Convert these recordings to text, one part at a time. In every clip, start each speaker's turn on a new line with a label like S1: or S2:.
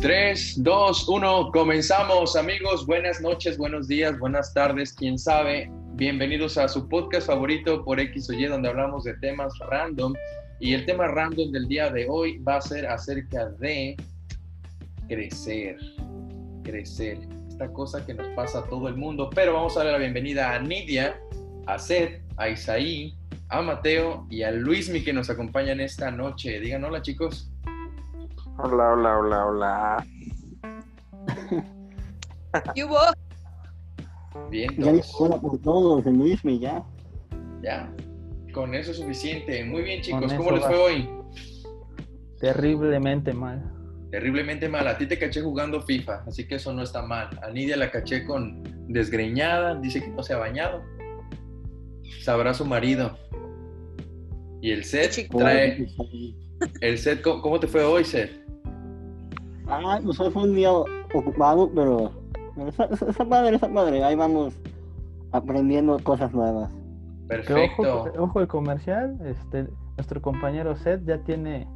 S1: 3, 2, 1, comenzamos amigos, buenas noches, buenos días, buenas tardes, quién sabe. Bienvenidos a su podcast favorito por X o Y, donde hablamos de temas random. Y el tema random del día de hoy va a ser acerca de crecer, crecer. Esta cosa que nos pasa a todo el mundo. Pero vamos a darle la bienvenida a Nidia, a Seth, a Isaí, a Mateo y a Luismi que nos acompañan esta noche. Digan hola chicos.
S2: Hola, hola, hola, hola.
S3: ¿Qué hubo?
S1: Bien,
S4: Ya dijo hola por todos, el Luismi, ya.
S1: Ya. Con eso es suficiente. Muy bien, chicos. ¿Cómo les fue hoy?
S5: Terriblemente mal.
S1: Terriblemente mal. A ti te caché jugando FIFA, así que eso no está mal. A Nidia la caché con desgreñada, dice que no se ha bañado. Sabrá su marido. Y el set trae. El set, ¿cómo, cómo te fue hoy, set?
S4: Ah, pues hoy fue un día ocupado, pero pero está, está- está padre, está padre. Ahí vamos aprendiendo cosas nuevas.
S5: Que ojo,
S1: Perfecto.
S5: ojo el comercial, este, nuestro compañero Seth ya tiene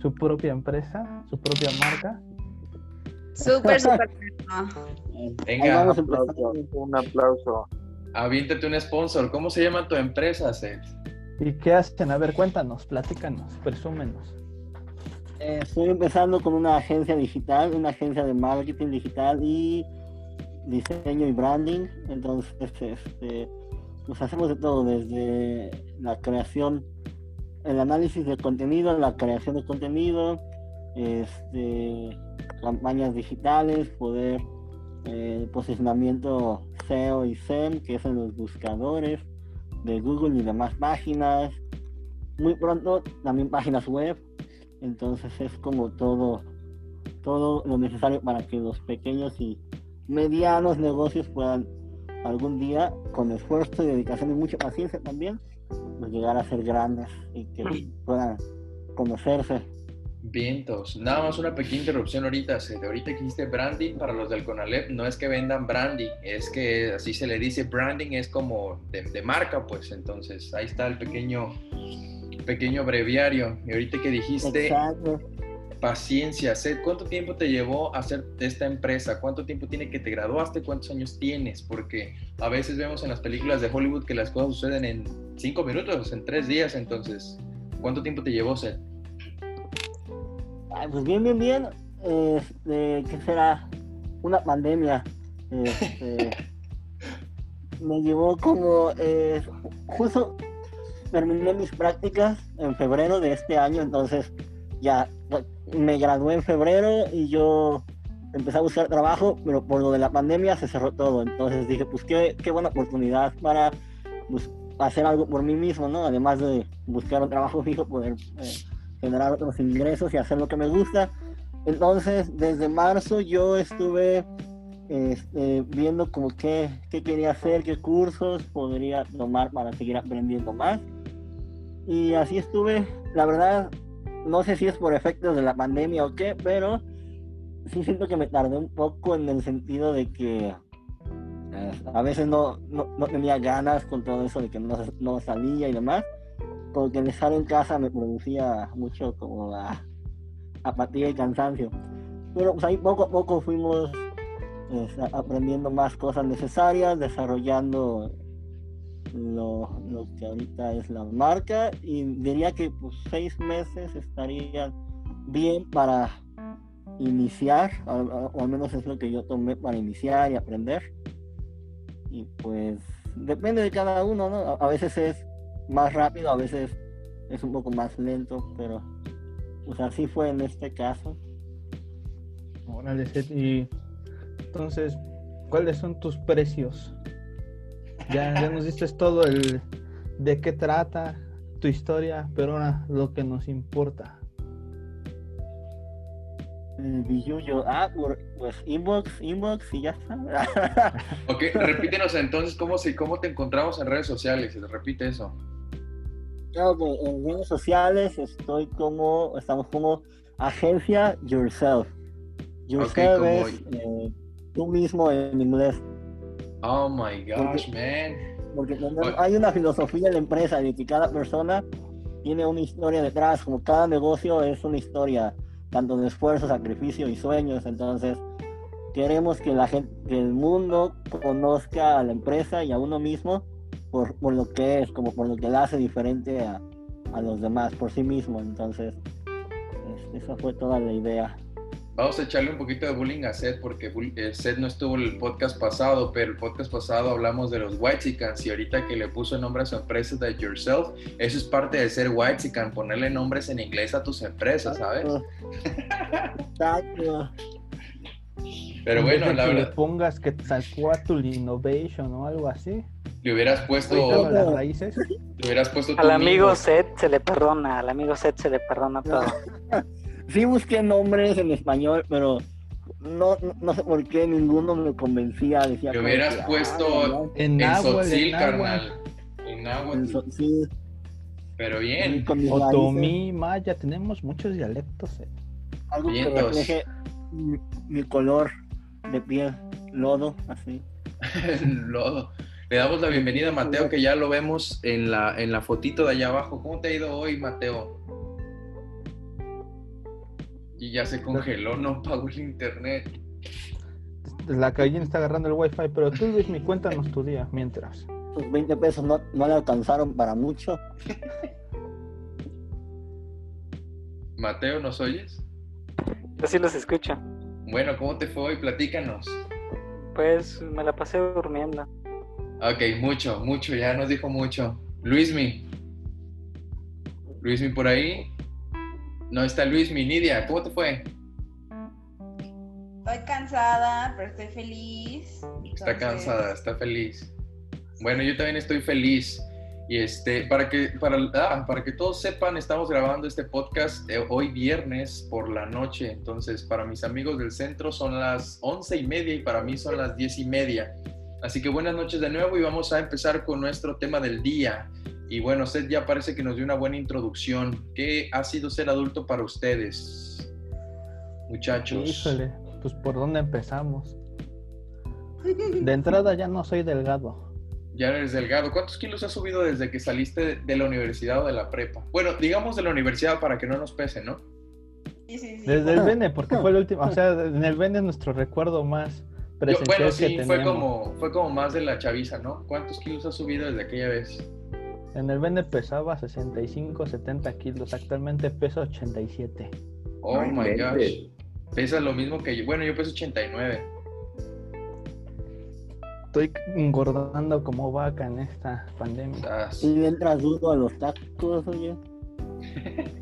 S5: su propia empresa, su propia marca.
S3: Súper, súper.
S1: Venga,
S4: vamos
S2: Un aplauso, un aplauso.
S1: aviéntate un sponsor. ¿Cómo se llama tu empresa, Seth?
S5: ¿Y qué hacen? A ver, cuéntanos, platícanos, presúmenos.
S4: Estoy empezando con una agencia digital, una agencia de marketing digital y diseño y branding. Entonces, este, pues hacemos de todo, desde la creación, el análisis de contenido, la creación de contenido, este, campañas digitales, poder eh, posicionamiento SEO y SEM, que es en los buscadores de Google y demás páginas. Muy pronto también páginas web. Entonces es como todo, todo lo necesario para que los pequeños y medianos negocios puedan algún día, con esfuerzo y dedicación y mucha paciencia también, pues llegar a ser grandes y que puedan conocerse.
S1: Vientos. Nada más una pequeña interrupción ahorita. Seth. Ahorita que dijiste branding para los del Conalep, no es que vendan branding, es que así se le dice branding, es como de, de marca, pues. Entonces, ahí está el pequeño, pequeño breviario. Y ahorita que dijiste
S4: Exacto.
S1: paciencia, ¿cuánto tiempo te llevó a hacer esta empresa? ¿Cuánto tiempo tiene que te graduaste? ¿Cuántos años tienes? Porque a veces vemos en las películas de Hollywood que las cosas suceden en cinco minutos, en tres días. Entonces, ¿cuánto tiempo te llevó, Seth?
S4: Ay, pues bien, bien, bien. Este, ¿Qué será? Una pandemia. Este, me llevó como eh, justo terminé mis prácticas en febrero de este año, entonces ya me gradué en febrero y yo empecé a buscar trabajo, pero por lo de la pandemia se cerró todo. Entonces dije, pues qué, qué buena oportunidad para pues, hacer algo por mí mismo, ¿no? Además de buscar un trabajo fijo, poder eh, generar otros ingresos y hacer lo que me gusta. Entonces, desde marzo yo estuve este, viendo como qué, qué quería hacer, qué cursos podría tomar para seguir aprendiendo más. Y así estuve, la verdad, no sé si es por efectos de la pandemia o qué, pero sí siento que me tardé un poco en el sentido de que eh, a veces no, no, no tenía ganas con todo eso de que no, no salía y demás porque el estar en casa me producía mucho como apatía y cansancio. Pero pues ahí poco a poco fuimos eh, aprendiendo más cosas necesarias, desarrollando lo, lo que ahorita es la marca y diría que pues seis meses estaría bien para iniciar, o, al menos es lo que yo tomé para iniciar y aprender. Y pues depende de cada uno, ¿no? A- veces es más rápido, a veces es un poco más lento, pero pues así fue en este caso.
S5: Órale, y entonces, ¿cuáles son tus precios? Ya, ya nos diste todo el de qué trata tu historia, pero ahora lo que nos importa.
S4: Billuyo, ah, pues inbox, inbox y ya está.
S1: Ok, repítenos entonces cómo, se, cómo te encontramos en redes sociales. Repite eso.
S4: En redes sociales estoy como, estamos como agencia Yourself. Yourself es eh, tú mismo en inglés.
S1: Oh my gosh, man.
S4: Porque tenemos- hay una filosofía en la empresa de que cada persona tiene una historia detrás, como cada negocio es una historia. tanto de esfuerzo, sacrificio y sueños. Entonces, queremos que la gente, que el mundo conozca a la empresa y a uno mismo por, por lo que es, como por lo que la hace diferente a, a los demás, por sí mismo. Entonces, este, esa fue toda la idea.
S1: Vamos a echarle un poquito de bullying a Seth porque eh, Seth no estuvo en el podcast pasado, pero el podcast pasado hablamos de los Whitexicans y ahorita que le puso nombre a su empresa de Yourself, eso es parte de ser Whitexican, ponerle nombres en inglés a tus empresas, ¿sabes?
S4: Exacto.
S1: Pero bueno, la
S5: que le
S1: verdad,
S5: pongas que Quetzalcoatl Innovation o algo así.
S1: le hubieras puesto, le
S5: las raíces.
S1: hubieras puesto
S2: Al amigo. Seth se le perdona, al amigo Seth se le perdona todo.
S4: Sí busqué nombres en español, pero no, no, no sé por qué ninguno me convencía. Decía
S1: Le
S4: como
S1: hubieras
S4: que, ah,
S1: puesto
S5: En
S1: En Sotzil,
S5: en
S1: carnal. En
S4: en
S1: náhuatl.
S4: so- sí,
S1: Pero bien.
S4: con mis raíces,
S5: Otomí, maya, tenemos muchos dialectos. eh.
S4: algo que refleje mi, mi color de piel, lodo, así.
S1: Lodo. Le damos la bienvenida a Mateo, que ya lo vemos en la, en la fotito de allá abajo. ¿Cómo te ha ido hoy, Mateo? Y ya se congeló, no pagó el internet.
S5: La calle está agarrando el wifi, pero tú, Luis, mi cuéntanos tu día mientras.
S4: Sus 20 pesos no, no le alcanzaron para mucho.
S1: Mateo, ¿nos oyes?
S2: Yo sí los escucho.
S1: Bueno, ¿cómo te fue hoy? Platícanos.
S2: Pues me la pasé durmiendo.
S1: Ok, mucho, mucho, ya nos dijo mucho. Luismi. Luismi por ahí. No está Luismi, Nidia, ¿cómo te fue?
S3: Estoy cansada, pero estoy feliz.
S1: Está
S3: Entonces,
S1: cansada, está feliz. Bueno, yo también estoy feliz. Y este, para que, para, ah, para que todos sepan, estamos grabando este podcast eh, hoy viernes por la noche. Entonces, para mis amigos del centro son las once y media y para mí son las diez y media. Así que buenas noches de nuevo y vamos a empezar con nuestro tema del día. Y bueno, Seth ya parece que nos dio una buena introducción. ¿Qué ha sido ser adulto para ustedes, muchachos?
S5: Híjole, pues por dónde empezamos. De entrada ya no soy delgado.
S1: Ya eres delgado. ¿Cuántos kilos has subido desde que saliste de la universidad o de la prepa? Bueno, digamos de la universidad para que no nos pese, ¿no?
S3: Sí, sí, sí.
S5: Desde el Bene, porque fue el último. O sea, en el Bene es nuestro recuerdo más
S1: Yo-
S5: presencial
S1: bueno,
S5: que
S1: sí, fue como, fue como más de la chaviza, ¿no? ¿Cuántos kilos has subido desde aquella vez?
S5: En el Bene pesaba 65, 70 kilos. Actualmente peso 87.
S1: Oh
S2: No
S1: my gosh. Pesa lo mismo que yo. Bueno, yo peso 89.
S5: Estoy engordando como vaca en esta pandemia.
S4: Y mientras dudo a los tacos, oye.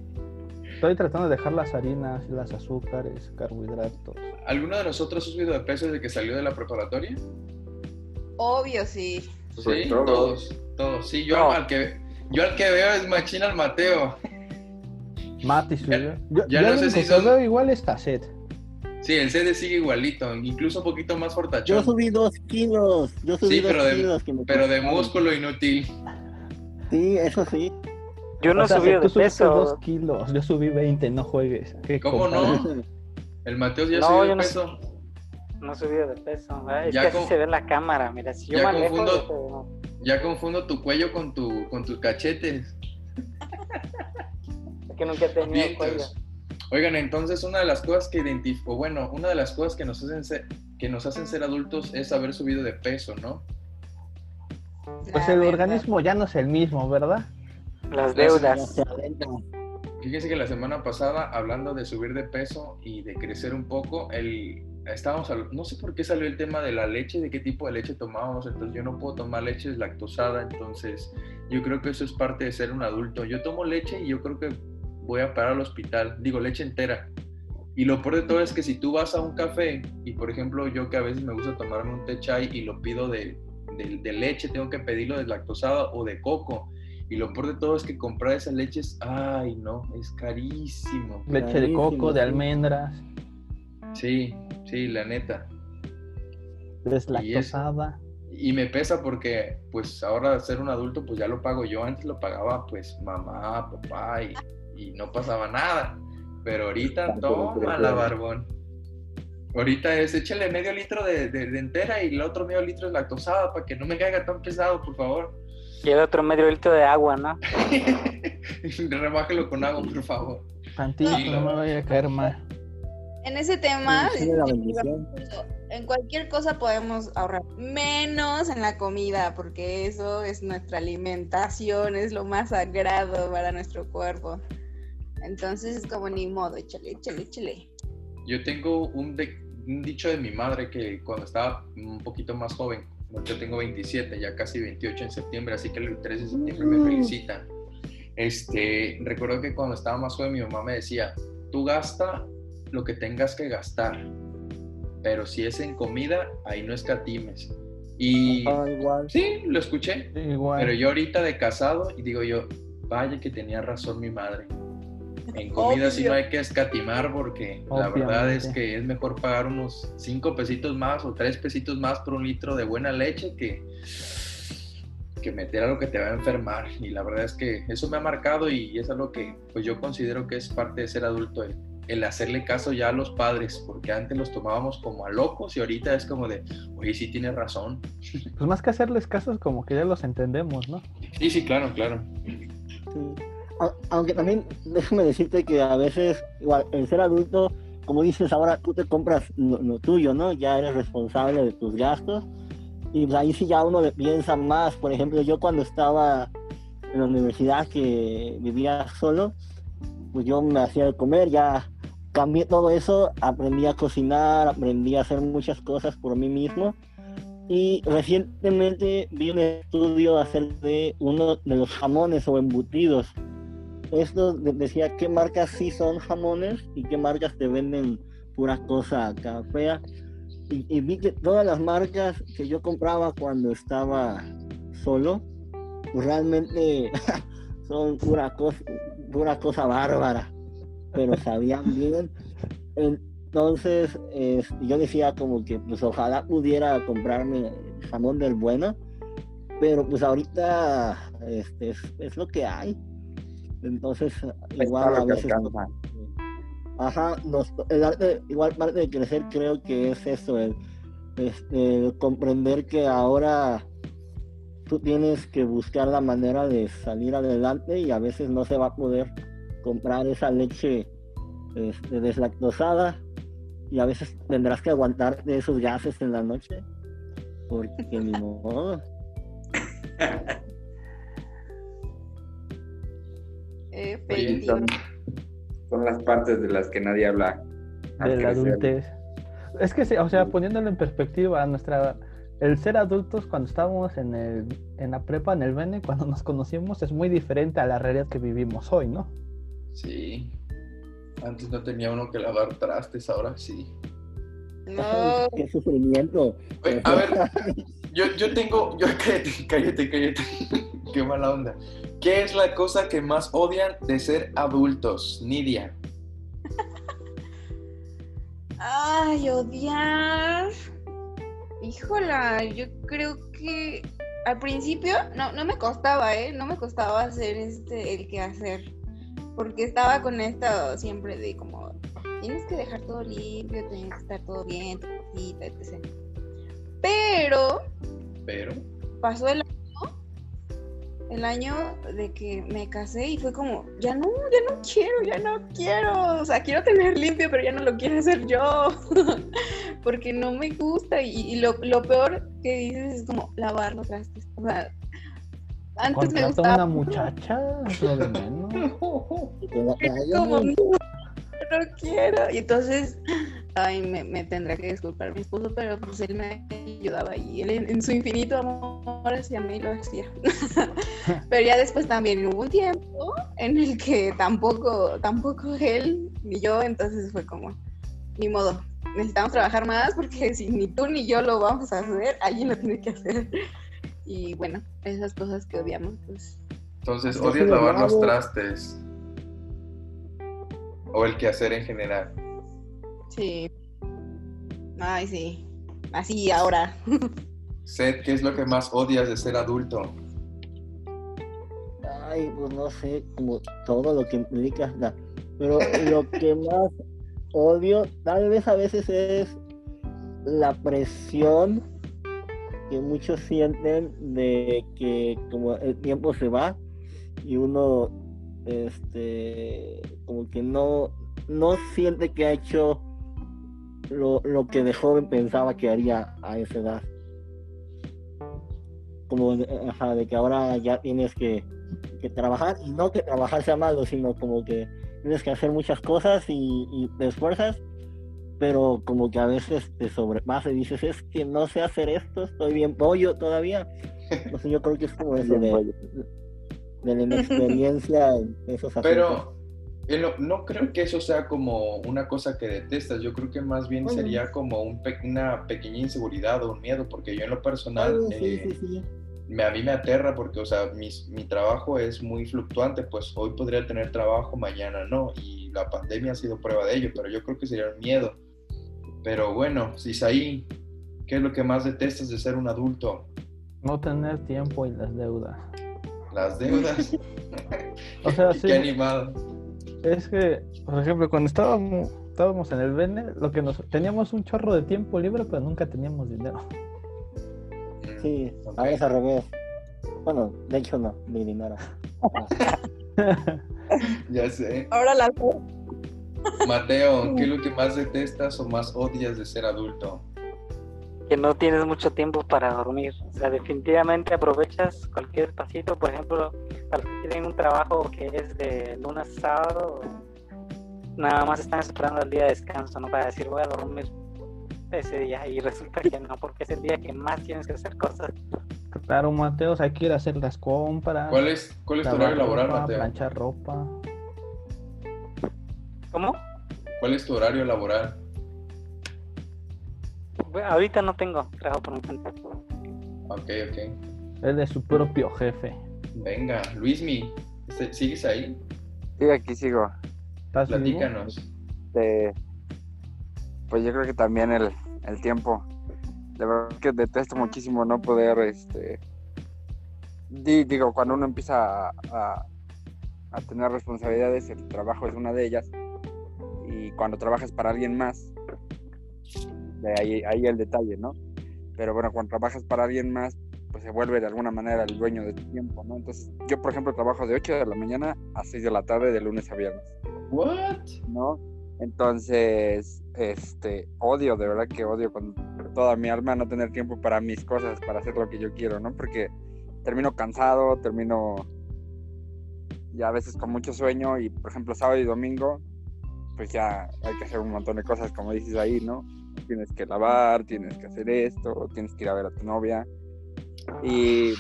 S5: Estoy tratando de dejar las harinas, las azúcares, carbohidratos.
S1: ¿Alguno de nosotros ha subido de peso desde que salió de la preparatoria?
S3: Obvio, sí.
S2: Pues
S1: Sí,
S2: todos.
S1: todos, todos. Sí, yo
S2: No.
S1: al que yo al que veo es machina al Mateo.
S5: Mati subió. Yo,
S1: ya
S5: yo
S1: no sé si
S5: que
S1: son-
S5: veo igual está Seth.
S1: Sí, el CD sigue igualito, incluso un poquito más fortachón.
S4: Yo subí dos kilos. Yo subí
S1: Sí,
S4: dos
S1: pero de-
S4: kilos. que me
S1: Pero de músculo inútil.
S4: Sí, eso sí.
S2: Yo no
S5: O sea,
S2: he subido
S5: tú
S2: de
S5: subiste dos
S2: peso.
S5: kilos, yo subí 20, no juegues. Qué
S1: ¿Cómo no? El Mateo ya
S2: No,
S1: subió
S2: yo
S1: de
S2: no
S1: peso.
S2: No he subido de peso. Ay, Es
S1: Ya
S2: que así se ve en la cámara. Mira, si yo
S1: ya
S2: alejo,
S1: confundo-
S2: yo te veo.
S1: Ya confundo tu cuello con, tu, con tus cachetes.
S2: Es que nunca he tenido cuello.
S1: Oigan, entonces una de las cosas que identifico, bueno, una de las cosas que nos hacen ser, que nos hacen ser adultos es haber subido de peso, ¿no?
S5: Pues el organismo ya no es el mismo, ¿verdad?
S2: Las deudas.
S1: Fíjense que la semana pasada, hablando de subir de peso y de crecer un poco, el, estábamos, no sé por qué salió el tema de la leche, de qué tipo de leche tomábamos, entonces yo no puedo tomar leche lactosada, entonces yo creo que eso es parte de ser un adulto. Yo tomo leche y yo creo que voy a parar al hospital, digo leche entera. Y lo peor de todo es que si tú vas a un café y por ejemplo yo que a veces me gusta tomarme un té chai y lo pido de, de- de leche, tengo que pedirlo deslactosada o de coco. Y lo peor de todo es que comprar esas leches, ay no, es carísimo.
S5: Leche de coco,
S4: Carísimo,
S5: de almendras,
S1: Sí, sí, la neta.
S5: deslactosada.
S1: Y me pesa porque, pues ahora ser un adulto, pues ya lo pago yo. Antes lo pagaba, pues mamá, papá y, y no pasaba nada. Pero ahorita, toma la barbón. Ahorita es, échale medio litro de, de- de entera y el otro medio litro de lactosada para que no me caiga tan pesado, por favor.
S2: Y el otro medio litro de agua, ¿no?
S1: Rebájelo con agua, por favor.
S5: Tantito,
S1: Sí,
S5: no me vaya a caer mal.
S3: En ese tema,
S4: Sí, tiene la bendición.
S3: en cualquier cosa podemos ahorrar, menos en la comida, porque eso es nuestra alimentación, es lo más sagrado para nuestro cuerpo. Entonces es como ni modo, échale, échale, échale.
S1: Yo tengo un, de- un dicho de mi madre que cuando estaba un poquito más joven, yo tengo 27, ya casi 28 en septiembre, así que el 13 de septiembre me felicitan. Este, recuerdo que cuando estaba más joven mi mamá me decía, tú gasta lo que tengas que gastar, pero si es en comida, ahí no escatimes. Y
S4: Ah, igual.
S1: sí, lo escuché,
S5: Igual.
S1: pero yo ahorita de casado y digo yo, vaya que tenía razón mi madre. En comida sí
S3: Obvio.
S1: no hay que escatimar porque la verdad es que es mejor pagar unos 5 pesitos más o 3 pesitos más por un litro de buena leche que, que meter algo que te va a enfermar. Y la verdad es que eso me ha marcado y es algo que pues yo considero que es parte de ser adulto, el, el hacerle caso ya a los padres, porque antes los tomábamos como a locos y ahorita es como de, oye, sí tienes razón.
S5: Pues más que hacerles caso, es como que ya los entendemos, ¿no?
S1: Sí, sí, claro, claro.
S4: Sí. Aunque también déjame decirte que a veces, igual, el ser adulto, como dices ahora, tú te compras lo, lo tuyo, ¿no? Ya eres responsable de tus gastos. Y pues ahí sí ya uno le piensa más. Por ejemplo, yo cuando estaba en la universidad que vivía solo, pues yo me hacía de comer, ya cambié todo eso, aprendí a cocinar, aprendí a hacer muchas cosas por mí mismo. Y recientemente vi un estudio acerca de uno de los jamones o embutidos. Esto de- decía qué marcas sí son jamones y qué marcas te venden pura cosa acá. Y, vi que todas las marcas que yo compraba cuando estaba solo, pues realmente son pura pura cosa bárbara, pero sabían bien. Entonces, es- yo decía como que pues ojalá pudiera comprarme jamón del bueno, pero pues ahorita este, es, es lo que hay. Entonces, igual a veces...
S6: alcanza.
S4: Ajá, nos- el arte, igual parte de crecer creo que es eso, el, este, el comprender que ahora tú tienes que buscar la manera de salir adelante y a veces no se va a poder comprar esa leche este, deslactosada y a veces tendrás que aguantar de esos gases en la noche porque ni modo.
S3: Eh,
S1: Oye.
S6: Son, son las partes de las que nadie habla.
S5: de la adultez. Es que, sí, o sea, poniéndolo en perspectiva, nuestra, el ser adultos cuando estábamos en, el, en la prepa, en el Bene, cuando nos conocimos, es muy diferente a la realidad que vivimos hoy, ¿no?
S1: Sí. Antes no tenía uno que lavar trastes, ahora sí.
S3: No,
S4: Qué sufrimiento.
S1: Oye, a ver, yo, yo tengo, yo cállate, cállate, cállate. Qué mala onda. ¿Qué es la cosa que más odian de ser adultos, Nidia?
S3: Ay, odiar. Híjola, yo creo que al principio no, no me costaba, ¿eh? No me costaba hacer este, el que hacer. Porque estaba con esto siempre de como, tienes que dejar todo limpio, tienes que estar todo bien, tu cosita, etc. Pero
S1: Pero,
S3: pasó el año, el año de que me casé y fue como, ya no, ya no quiero, ya no quiero, o sea, quiero tener limpio, pero ya no lo quiero hacer yo, porque no me gusta. Y, y lo, lo peor que dices es como lavar los trastes, o sea, antes me gustaba
S5: una muchacha, lo de menos.
S3: Como, no, no quiero. Y entonces, ay, me, me tendrá que disculpar mi esposo, pero pues él me ayudaba y él en, en su infinito amor hacia mí lo hacía. pero ya después también hubo un tiempo en el que tampoco, tampoco él ni yo, entonces fue como, ni modo. Necesitamos trabajar más porque si ni tú ni yo lo vamos a hacer, alguien lo tiene que hacer. Y bueno, esas cosas que odiamos, pues
S1: entonces odias lavar los trastes. O el quehacer en general.
S3: Sí. Ay, sí. Así ahora.
S1: Seth, ¿qué es lo que más odias de ser adulto?
S4: Ay, pues no sé, como todo lo que implica. Pero lo que más odio, tal vez a veces es la presión que muchos sienten de que como el tiempo se va y uno este, como que no, no siente que ha hecho lo, lo que de joven pensaba que haría a esa edad. Como ajá, de que ahora ya tienes que, que trabajar, y no que trabajar sea malo, sino como que tienes que hacer muchas cosas y, y te esfuerzas, pero como que a veces te sobrepasa y dices, es que no sé hacer esto, estoy bien pollo todavía. Entonces yo creo que es como eso de, de la inexperiencia en esos asuntos.
S1: Pero eh, no, creo que eso sea como una cosa que detestas, yo creo que más bien
S4: Bueno.
S1: sería como un pe- una pequeña inseguridad o un miedo, porque yo en lo personal,
S4: sí,
S1: eh,
S4: sí, sí.
S1: me, a mí me aterra porque, o sea, mis- mi trabajo es muy fluctuante, pues hoy podría tener trabajo, mañana no, y la pandemia ha sido prueba de ello, pero yo creo que sería un miedo. Pero bueno, Isaí, ¿qué es lo que más detestas de ser un adulto?
S5: No tener tiempo y las deudas.
S1: Las deudas.
S5: O sea, sí.
S1: Qué animado.
S5: Es que, por ejemplo, cuando estábamos, estábamos en el Bene, lo que nos teníamos un chorro de tiempo libre, pero nunca teníamos dinero.
S1: Mm,
S4: Sí,
S1: ok.
S4: ahora es al revés. Bueno, de hecho no, ni dinero.
S1: Ya sé.
S3: Ahora la
S1: Mateo, ¿qué es lo que más detestas o más odias de ser adulto?
S2: que no tienes mucho tiempo para dormir. O sea, definitivamente aprovechas cualquier pasito, por ejemplo, para los que tienen un trabajo que es de lunes a sábado, nada más están esperando el día de descanso, ¿no? Para decir, voy a dormir ese día y resulta que no, porque es el día que más tienes que hacer cosas.
S5: Claro, Mateos, hay que ir a hacer las compras.
S1: ¿Cuál es, cuál es tu
S5: lavar
S1: horario laboral,
S5: ropa,
S1: Mateo?
S5: planchar ropa.
S2: ¿Cómo?
S1: ¿Cuál es tu horario laboral?
S2: Bueno, ahorita no tengo trabajo por mi cuenta.
S1: Ok, ok.
S5: Él es su propio jefe.
S1: Venga, Luismi, ¿se- ¿sigues ahí?
S7: Sí, aquí sigo.
S5: ¿Estás?
S1: Platícanos.
S7: Este, pues yo creo que también el, el tiempo. De verdad que detesto muchísimo no poder, este, di- digo, cuando uno empieza a, a- a tener responsabilidades, el trabajo es una de ellas. Y cuando trabajas para alguien más, de ahí, ahí el detalle, ¿no? Pero bueno, cuando trabajas para alguien más, pues se vuelve de alguna manera el dueño de tu tiempo, ¿no? Entonces, yo, por ejemplo, trabajo de 8 de la mañana a 6 de la tarde, de lunes a viernes.
S1: What?
S7: ¿no? Entonces, este, odio, de verdad que odio con toda mi alma no tener tiempo para mis cosas, para hacer lo que yo quiero, ¿no? Porque termino cansado, termino ya a veces con mucho sueño y, por ejemplo, sábado y domingo, pues ya hay que hacer un montón de cosas, como dices ahí, ¿no? Tienes que lavar, tienes que hacer esto, tienes que ir a ver a tu novia. Y,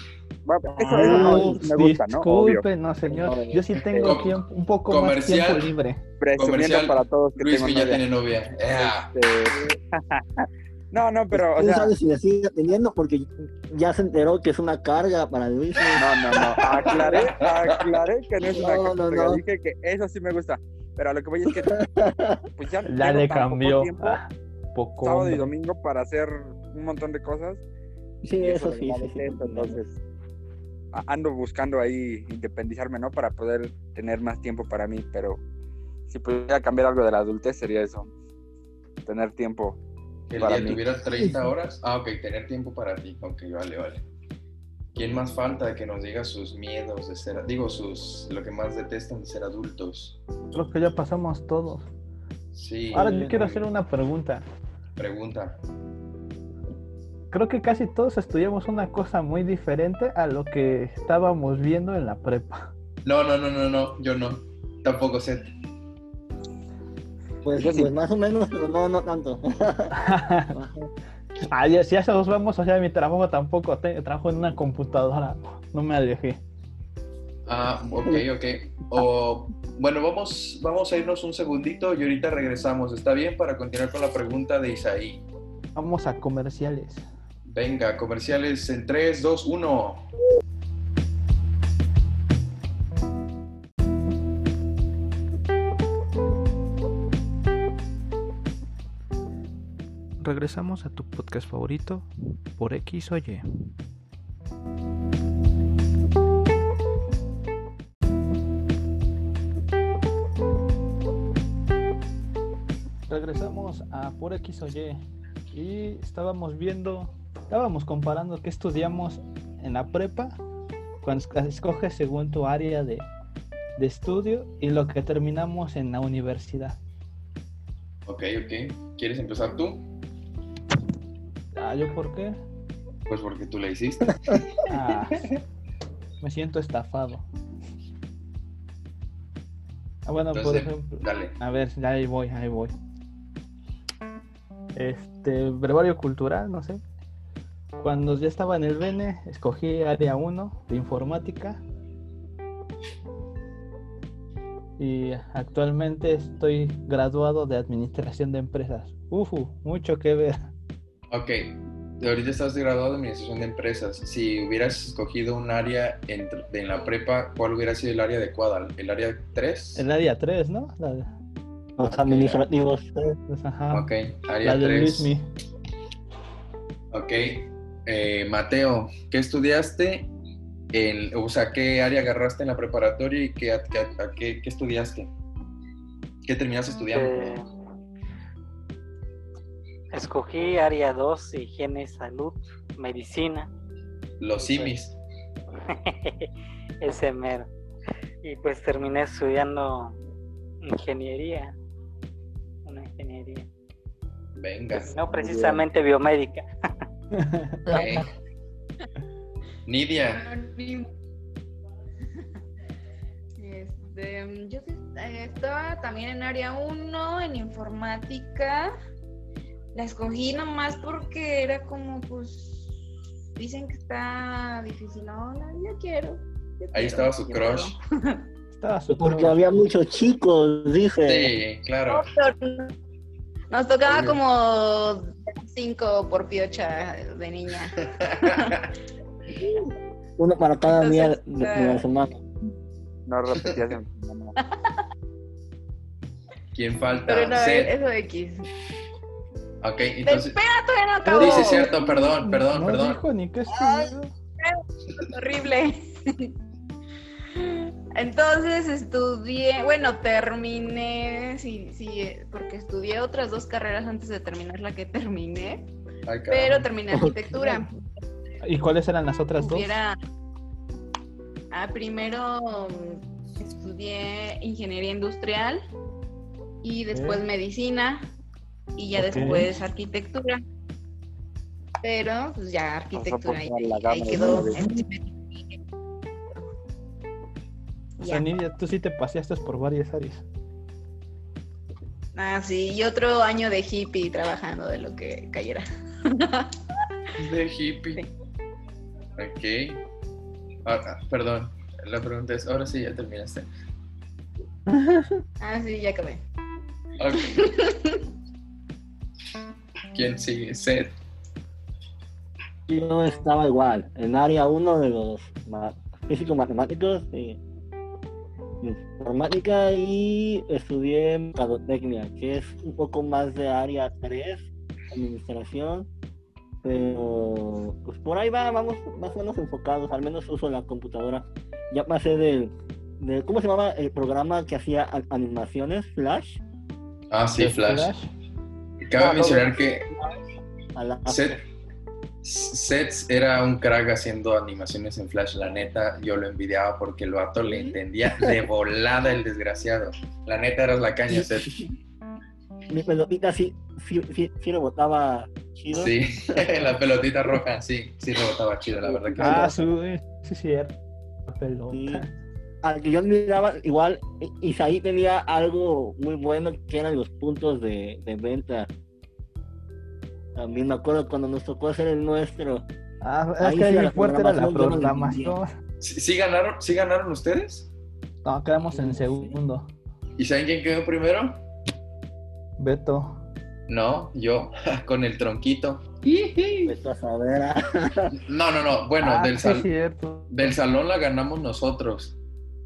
S7: bueno, eso, eso no me gusta, ¿no? Obvio.
S5: disculpe, no, señor. Yo sí tengo
S1: Com-
S5: tiempo, un poco
S1: comercial.
S5: más tiempo libre.
S7: Presumiendo
S1: Comercial,
S7: para todos que
S1: Luis
S7: tengo novia.
S1: tiene novia.
S7: Este, no, no, pero, o
S4: ¿Quién
S7: sea,
S4: sabe si le sigue teniendo? Porque ya se enteró que es una carga para Luis.
S7: no, no, no, aclaré, aclaré que no es una
S4: No, no,
S7: carga,
S4: no.
S7: dije que eso sí me gusta, pero a lo que voy es que, pues ya,
S5: Ya le cambió.
S7: tiempo,
S5: Ah, poco.
S7: sábado y
S5: hombre.
S7: domingo para hacer un montón de cosas,
S4: Sí,
S7: y
S4: eso sí, entiendo.
S7: entonces ando buscando ahí independizarme, ¿no? Para poder tener más tiempo para mí, pero si pudiera cambiar algo de la adultez sería eso, tener tiempo
S1: Que el
S7: Para
S1: día
S7: mí.
S1: tuviera 30 horas. Ah, ok, tener tiempo para ti. Ok, vale, vale. ¿Quién más falta de que nos diga sus miedos de ser, digo, sus, lo que más detestan de ser adultos?
S5: Creo que ya pasamos todos.
S1: Sí.
S5: Ahora yo quiero hacer una pregunta.
S1: Pregunta.
S5: Creo que casi todos estudiamos una cosa muy diferente a lo que estábamos viendo en la prepa.
S1: No, no, no, no, no, yo no. Tampoco sé.
S4: Pues,
S7: sí.
S4: pues más o menos, pero no, no tanto.
S5: ah, ya, si eso nos vamos, o sea, mi trabajo tampoco, te- trabajo en una computadora, no me alejé.
S1: Ah, ok, ok. O, bueno, vamos, vamos a irnos un segundito y ahorita regresamos. ¿Está bien para continuar con la pregunta de Isaí?
S5: Vamos a comerciales.
S1: Venga, comerciales en 3, 2, 1.
S5: Regresamos a tu podcast favorito por X o Y. Regresamos a por X o Y y estábamos viendo, estábamos comparando qué estudiamos en la prepa cuando es- escoges según tu área de, de estudio y lo que terminamos en la universidad.
S1: Ok, ok. ¿Quieres empezar tú?
S5: Ah, ¿yo por qué?
S1: Pues porque tú la hiciste.
S5: Ah, me siento estafado. Ah, bueno, por ejemplo,
S1: dale.
S5: a ver, ahí voy, ahí voy. Este, brevario cultural, no sé. Cuando ya estaba en el BN, escogí área 1 de informática. Y actualmente estoy graduado de administración de empresas. Ufu, mucho que ver.
S1: Ok. Ahorita estás graduado de administración de empresas. Si hubieras escogido un área en, en la prepa, ¿cuál hubiera sido el área adecuada? ¿El área 3?
S5: El área 3, ¿no? La, de-
S4: Los administrativos. eh,
S5: pues, ajá,
S1: Ok, área
S5: la de
S1: 3.
S5: Luismi.
S1: Ok. Eh, Mateo, ¿qué estudiaste? En, o sea, ¿qué área agarraste en la preparatoria y qué, a- qué- a- qué- qué estudiaste? ¿Qué terminaste estudiando?
S2: Eh, escogí área 2, higiene salud, medicina.
S1: Los simis.
S2: Ese mero. Y pues terminé estudiando ingeniería. Una ingeniería.
S1: Venga.
S2: No precisamente biomédica.
S1: Nidia,
S3: Este, yo sí, eh, estaba también en área 1, en informática. La escogí nomás porque era como, pues, dicen que está difícil. No, no, yo quiero. yo
S1: ahí
S3: quiero,
S1: estaba su crush.
S5: Estaba súper
S4: Porque había muchos chicos, dije.
S1: Sí, claro.
S3: Nos tocaba como cinco por piocha de niña.
S4: Uno para cada día de,
S3: Entonces,
S4: de la semana.
S7: No repetías en
S1: ¿Quién falta?
S3: Pero no, eso X.
S1: Ok, entonces.
S3: espera, todavía no.
S1: Sí, sí, es cierto, perdón, perdón,
S5: no
S1: perdón.
S5: dijo ni qué estudió.
S3: horrible. Entonces estudié, bueno, terminé, sí, sí, porque estudié otras dos carreras antes de terminar la que terminé,
S1: Ay,
S3: pero terminé arquitectura.
S5: ¿Y cuáles eran las otras dos?
S3: Ah, primero estudié ingeniería industrial y después medicina y ya después arquitectura. Pero pues ya arquitectura ahí, quedó.
S5: O sea. Nidia, tú sí te paseaste por varias áreas.
S3: Ah, sí, y otro año de hippie trabajando de lo que cayera.
S1: De hippie. Ok. Ah, ah, perdón, la pregunta es, ahora sí ya terminaste.
S3: Ah, sí, ya acabé.
S1: Ok. ¿Quién sigue? Seth.
S4: Yo estaba igual, en área 1 de los ma- físicos matemáticos y informática y estudié mercadotecnia, que es un poco más de área 3, administración, pero pues por ahí va, vamos más o menos enfocados, al menos uso la computadora. Ya pasé del, de, ¿cómo se llamaba el programa que hacía animaciones? Flash.
S1: Ah, sí,
S5: ¿De
S1: Flash. Cabe
S4: Ah,
S1: mencionar
S4: no.
S1: que Seth, Seth era un crack haciendo animaciones en Flash. La neta, yo lo envidiaba porque el vato le entendía de volada el desgraciado. La neta eras la caña, Seth.
S4: mi pelotita sí, sí, sí, sí rebotaba chido.
S1: Sí, la pelotita roja, sí, sí rebotaba chido, la verdad que
S5: Ah,
S1: sí.
S5: sí, cierto. La pelota.
S4: Al que yo admiraba, igual, I- Isaí tenía algo muy bueno que eran los puntos de, de venta. También me acuerdo cuando nos tocó hacer el nuestro.
S5: Ah, es
S4: Ahí
S5: que
S4: sí, la
S5: fuerte era la
S4: programación.
S1: ¿Sí, sí ganaron, ¿Sí ganaron ustedes?
S5: No, quedamos en segundo.
S1: ¿Y saben quién quedó primero?
S5: Beto.
S1: No, yo, con el tronquito.
S4: Vete a saber.
S1: No, no, no, bueno,
S5: ah,
S1: del, sal-
S5: cierto.
S1: del salón la ganamos nosotros.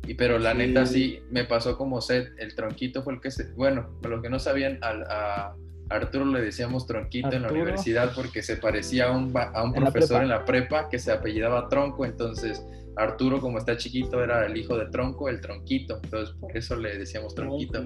S1: Y pero la
S4: Sí.
S1: neta sí me pasó como Seth, el tronquito fue el que se, bueno, para los que no sabían, al- a Arturo le decíamos tronquito en la universidad porque se parecía a un, a un
S5: En
S1: profesor en la prepa que se apellidaba Tronco, entonces Arturo como está chiquito era el hijo de Tronco, el tronquito, entonces por eso le decíamos tronquito.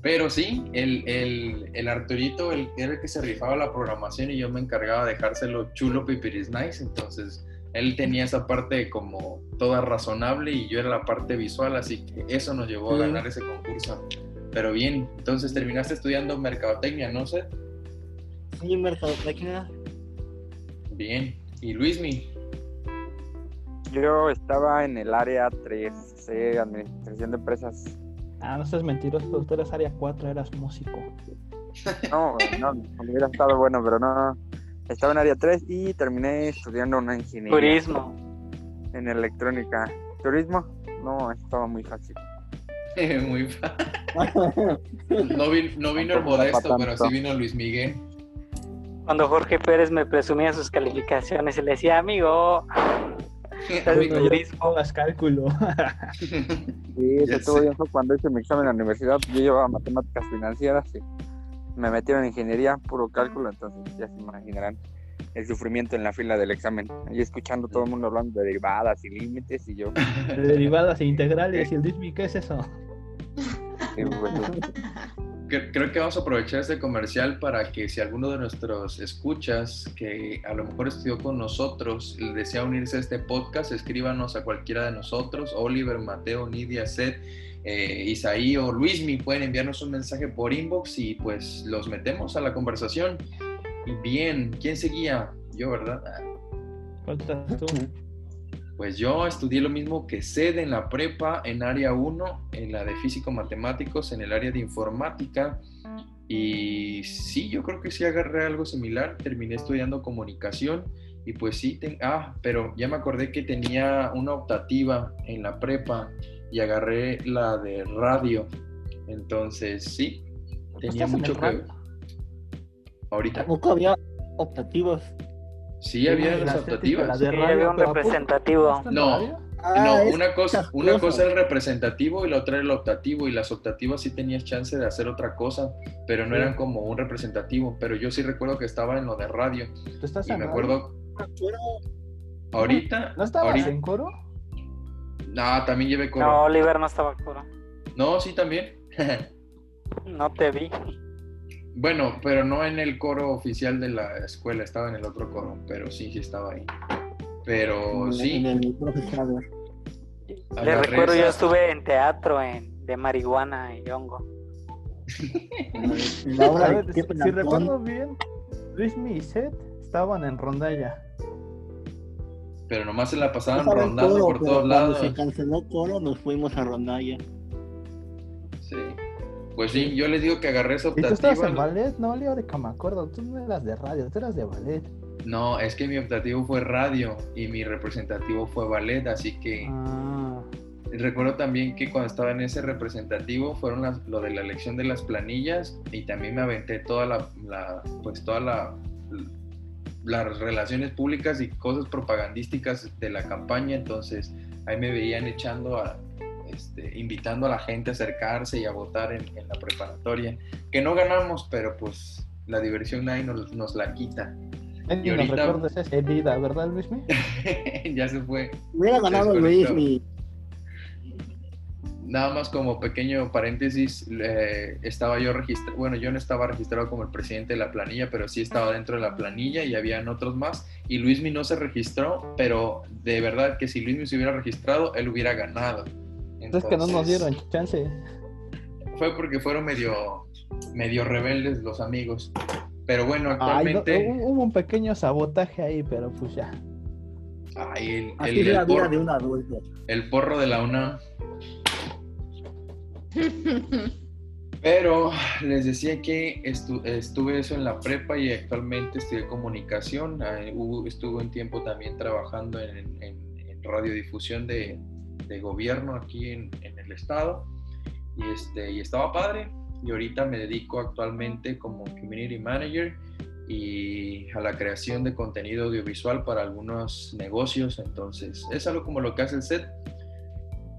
S1: Pero sí, el, el, el Arturito el, era el que se rifaba la programación y yo me encargaba de dejárselo chulo pipiris nice. Entonces, él tenía esa parte como toda razonable y yo era la parte visual, así que eso nos llevó a ganar ese concurso. Pero bien, entonces terminaste estudiando mercadotecnia, ¿no sé?
S4: Sí, mercadotecnia.
S1: Bien. ¿Y Luismi?
S7: Yo estaba en el área 3C, Administración de Empresas.
S5: Ah, no seas mentiroso, tú eras área 4, eras músico.
S7: No, no, hubiera estado bueno, pero no. Estaba en área 3 y terminé estudiando una ingeniería
S2: Turismo.
S7: en electrónica. ¿Turismo? No, estaba muy fácil.
S1: Muy fa- No, vi- no vino el modesto, pero sí vino Luis Miguel.
S2: Cuando Jorge Pérez me presumía sus calificaciones y le decía, amigo, turismo.
S5: hagas cálculo.
S7: Sí,
S1: Ya
S7: se tuvo
S1: sé.
S7: bien cuando hice mi examen en la universidad. Yo llevaba matemáticas financieras y me metieron en ingeniería, puro cálculo, entonces ya se imaginarán el sufrimiento en la fila del examen. Ahí escuchando todo el mundo hablando de derivadas y límites y yo,
S5: Derivadas e integrales y el Disney, ¿qué es eso?
S7: sí, pues, sí.
S1: Cre- Creo que vamos a aprovechar este comercial para que si alguno de nuestros escuchas que a lo mejor estudió con nosotros le desea unirse a este podcast, escríbanos a cualquiera de nosotros, Oliver, Mateo, Nidia, Seth, eh, Isaí o Luismi, pueden enviarnos un mensaje por inbox y pues los metemos a la conversación. Y bien, ¿quién seguía? Yo, ¿verdad? Ah,
S5: ¿Cuál estás tú?
S1: Pues yo estudié lo mismo que SED en la prepa, en área 1, en la de físico-matemáticos, en el área de informática. Y sí, yo creo que sí agarré algo similar. Terminé estudiando comunicación y pues sí, ten- ah, pero ya me acordé que tenía una optativa en la prepa y agarré la de radio. Entonces sí, tenía
S5: ¿Estás en
S1: mucho que...
S5: radio?
S1: Ahorita.
S4: Tampoco había optativos.
S1: Sí, había
S5: La
S1: las optativas.
S5: la de
S2: Sí,
S5: radio,
S2: había un
S5: pero ¿a poco
S2: representativo.
S1: No.
S4: Ah,
S1: No,
S4: es-
S1: una cosa, una cosa era el representativo y la otra era el optativo. Y las optativas sí tenías chance de hacer otra cosa, pero no
S5: Sí.
S1: eran como un representativo. Pero yo sí recuerdo que estaba en lo de radio.
S5: ¿Tú estás
S1: Y
S5: en
S1: me
S5: radio?
S1: acuerdo,
S4: Pero
S1: ahorita.
S5: ¿No estabas
S1: ahorita-
S5: en coro?
S1: No, también llevé
S2: No,
S1: coro.
S2: Oliver no estaba puro.
S1: No, sí, también.
S2: No te vi.
S1: bueno, pero no en el coro oficial de la escuela, estaba en el otro coro, pero sí, sí estaba ahí. Pero
S4: en
S1: sí,
S4: el profesor.
S2: Le
S1: agarré
S2: recuerdo, yo estuve en teatro en, de marihuana y hongo.
S4: En
S5: si recuerdo bien, Luismi y Seth estaban en rondalla.
S1: Pero nomás se la pasaban rondando por todos lados.
S4: Se canceló coro, nos fuimos a Rondalla.
S1: Sí. Pues sí, yo les digo que agarré esa
S5: ¿Y tú estabas en
S1: optativa.
S5: ballet? No, Leo, que me acuerdo. Tú no eras de radio, tú eras de ballet.
S1: No, es que mi optativo fue radio y mi representativo fue ballet, así que
S5: Ah,
S1: recuerdo también que cuando estaba en ese representativo fueron las- lo de la elección de las planillas y también me aventé toda la, la- pues toda la las relaciones públicas y cosas propagandísticas de la campaña, entonces ahí me veían echando a este, invitando a la gente a acercarse y a votar en, en la preparatoria, que no ganamos, pero pues la diversión ahí nos, nos la quita. Y ahorita-
S5: recuerdas esa herida, ¿verdad, Luismi?
S1: ya se fue.
S4: Hubiera ganado
S1: desconectó. Nada más como pequeño paréntesis, eh, estaba yo registrado, bueno, yo no estaba registrado como el presidente de la planilla, pero sí estaba dentro de la planilla y habían otros más. Y Luismi no se registró, pero de verdad que si Luismi se hubiera registrado, él hubiera ganado.
S5: Es que no nos
S1: Entonces,
S5: dieron chance.
S1: Fue porque fueron medio, medio rebeldes los amigos. Pero bueno,
S5: Ay, no,
S1: actualmente...
S5: hubo un pequeño sabotaje ahí, pero pues ya.
S1: ay, el,
S4: Así
S1: el-
S4: es
S1: el
S4: la vida
S1: porro,
S4: de un adulto.
S1: el porro de la UNAM. Pero les decía que estu- estuve eso en la prepa y actualmente estudié comunicación. Estuve un tiempo también trabajando en, en- en radiodifusión de, de gobierno aquí en, en el estado. Y, este, y estaba padre. Y ahorita me dedico actualmente como Community Manager y a la creación de contenido audiovisual para algunos negocios. Entonces, es algo como lo que hace el set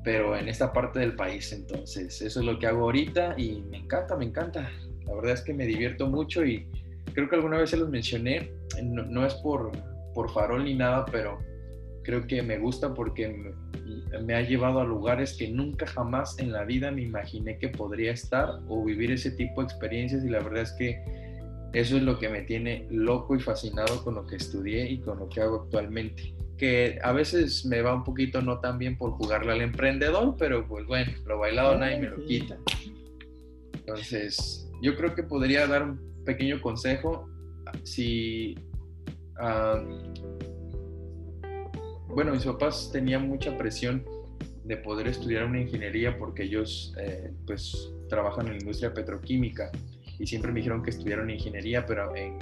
S1: pero en esta parte del país. Entonces, eso es lo que hago ahorita y me encanta, me encanta. La verdad es que me divierto mucho y creo que alguna vez se los mencioné, no, no es por, por farol ni nada, pero creo que me gusta porque me, me ha llevado a lugares que nunca jamás en la vida me imaginé que podría estar o vivir ese tipo de experiencias y la verdad es que eso es lo que me tiene loco y fascinado con lo que estudié y con lo que hago actualmente. Que a veces me va un poquito no tan bien por jugarle al emprendedor, pero pues bueno, lo bailado nadie me lo quita. Entonces, yo creo que podría dar un pequeño consejo si... ah, bueno, mis papás tenían mucha presión de poder estudiar una ingeniería porque ellos eh, pues trabajan en la industria petroquímica y siempre me dijeron que estudiara una ingeniería pero en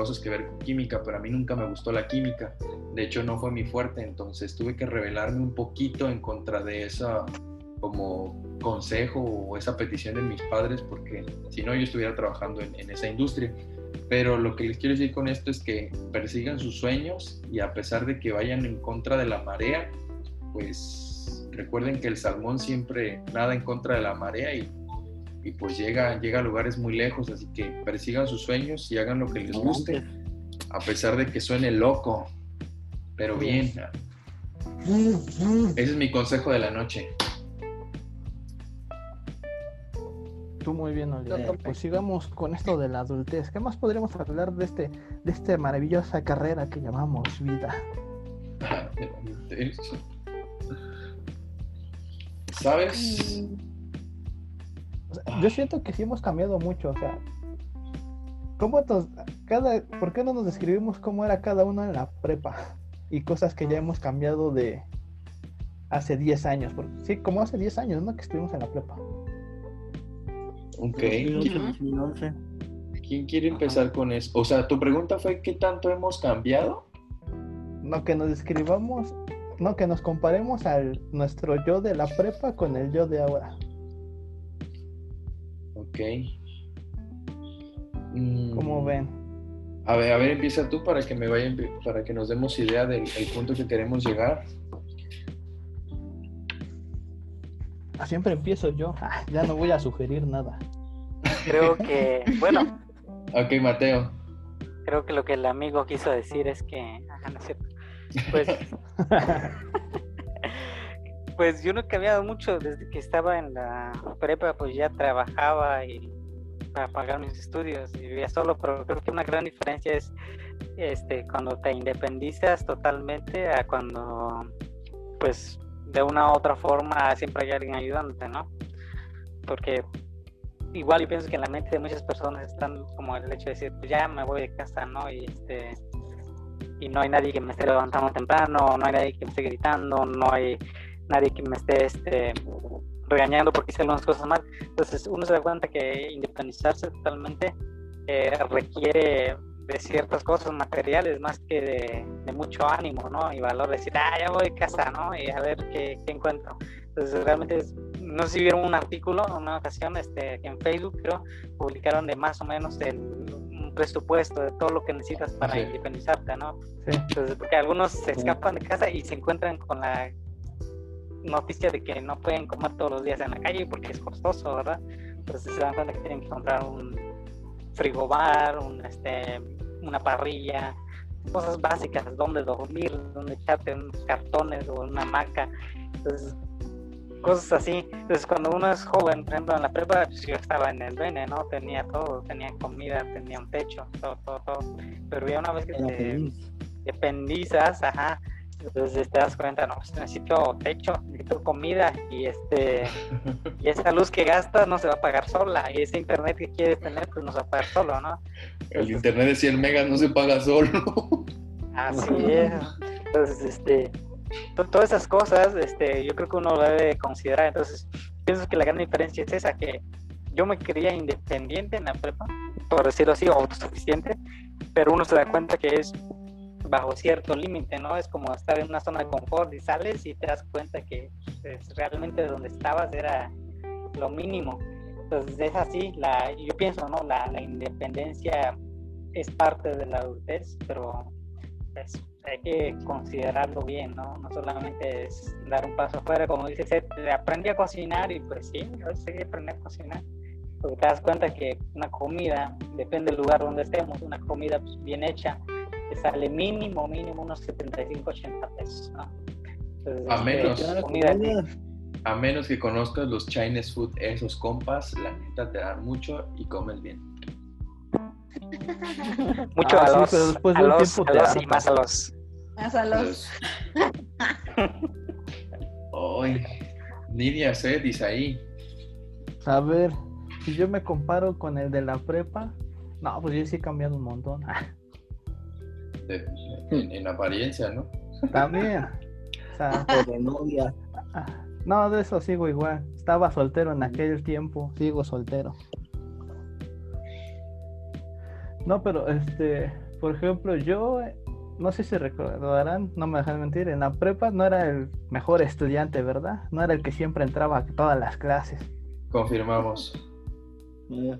S1: cosas que ver con química, pero a mí nunca me gustó la química. De hecho, no fue mi fuerte, entonces tuve que rebelarme un poquito en contra de esa como consejo o esa petición de mis padres porque si no yo estuviera trabajando en, en esa industria. Pero lo que les quiero decir con esto es que persigan sus sueños y a pesar de que vayan en contra de la marea, pues recuerden que el salmón siempre nada en contra de la marea y, y pues llega, llega a lugares muy lejos, así que persigan sus sueños y hagan lo que les guste, a pesar de que suene loco, pero bien. Ese es mi consejo de la noche.
S5: Tú muy bien, Oliver. Pues sigamos con esto de la adultez. ¿Qué más podríamos hablar de este, de esta maravillosa carrera que llamamos vida?
S1: ¿Sabes?
S5: O sea, yo siento que sí hemos cambiado mucho, o sea, ¿cómo nos, cada, ¿por qué no nos describimos cómo era cada uno en la prepa? Y cosas que ya hemos cambiado de hace 10 años, porque sí, como hace 10 años, ¿no? Que estuvimos en la prepa.
S1: Ok.
S4: 2011, 2011.
S1: ¿Quién quiere empezar con eso? O sea, tu pregunta fue ¿qué tanto hemos cambiado?
S5: No que nos describamos, no que nos comparemos al nuestro yo de la prepa con el yo de ahora.
S1: Ok. Mm,
S5: ¿Cómo ven?
S1: A ver, a ver, empieza tú para que me vaya, para que nos demos idea del el punto que queremos llegar.
S5: Ah, Siempre empiezo yo. Ah, ya no voy a sugerir nada.
S2: Creo que, bueno,
S1: Ok, Mateo.
S2: creo que lo que el amigo quiso decir es que, ajá, no es cierto. Pues, pues yo no he cambiado mucho desde que estaba en la prepa, pues ya trabajaba y para pagar mis estudios y vivía solo, pero creo que una gran diferencia es este cuando te independizas totalmente a cuando pues de una u otra forma siempre hay alguien ayudándote, ¿no? Porque igual yo pienso que en la mente de muchas personas están como el hecho de decir, pues ya me voy de casa, ¿no? Y este y no hay nadie que me esté levantando temprano, no hay nadie que me esté gritando, no hay nadie que me esté este, regañando porque hice algunas cosas mal. Entonces uno se da cuenta que independizarse totalmente eh, requiere de ciertas cosas materiales más que de, de, mucho ánimo, ¿no? Y valor de decir, ah, ya voy a casa, ¿no? Y a ver qué, qué encuentro. Entonces realmente, es, no sé si vieron un artículo en una ocasión este, que en Facebook, creo, publicaron de más o menos el, un presupuesto de todo lo que necesitas para
S1: Sí.
S2: independizarte, ¿no?
S5: Sí.
S2: Entonces, porque algunos se escapan de casa y se encuentran con la noticia de que no pueden comer todos los días en la calle porque es costoso, ¿verdad? Entonces se dan cuenta que tienen que comprar un frigobar, un, este, una parrilla, cosas básicas, donde dormir, donde echarte unos cartones o una hamaca. Entonces, cosas así. Entonces, cuando uno es joven, por ejemplo, en la prepa, pues yo estaba en el BN, ¿no? Tenía todo, tenía comida, tenía un techo, todo, todo, todo. Pero ya una vez que te dependizas, ajá, entonces te das cuenta, no, pues necesito techo, necesito comida y este y esa luz que gastas no se va a pagar sola y ese internet que quieres tener pues no se va a pagar solo, ¿no?
S1: El internet de 100 megas no se paga solo.
S2: Así es. Entonces, este, to- todas esas cosas, este, yo creo que uno lo debe considerar. Entonces, pienso que la gran diferencia es esa, que yo me creía independiente en la prepa, por decirlo así, o autosuficiente, pero uno se da cuenta que es bajo cierto límite, ¿no? Es como estar en una zona de confort y sales y te das cuenta que pues, realmente donde estabas era lo mínimo. Entonces es así, yo pienso, ¿no? La, independencia es parte de la adultez, pero pues, hay que considerarlo bien, ¿no? No solamente es dar un paso afuera, como dice Seth, aprendí a cocinar y pues sí, yo sé que aprendí a cocinar. Porque te das cuenta que una comida, depende del lugar donde estemos, una comida pues, bien hecha, te sale mínimo, mínimo unos 75, 80 pesos, ¿no? Entonces,
S1: A
S2: este,
S1: menos.
S2: Comida-.
S1: A menos que conozcas los Chinese food, esos compas, la neta te dan mucho y comes bien.
S2: mucho
S5: Ah,
S2: a
S5: sí,
S2: los,
S5: pero después
S2: a
S5: de un
S2: los,
S5: tiempo
S2: a
S5: te
S2: los y
S5: harta.
S2: más a los.
S3: Más a los.
S1: Ay, Nidia Cedis ahí.
S5: A ver, si yo me comparo con el de la prepa, no, pues yo sí he cambiado un montón.
S1: de- en, en apariencia, ¿no?
S5: También. O sea,
S4: de novia.
S5: no, de eso sigo igual. Estaba soltero en aquel tiempo, sigo soltero. No, pero este, por ejemplo, yo no sé si recordarán, no me dejan mentir, en la prepa no era el mejor estudiante, ¿verdad? No era el que siempre entraba a todas las clases.
S1: Confirmamos.
S4: Eh,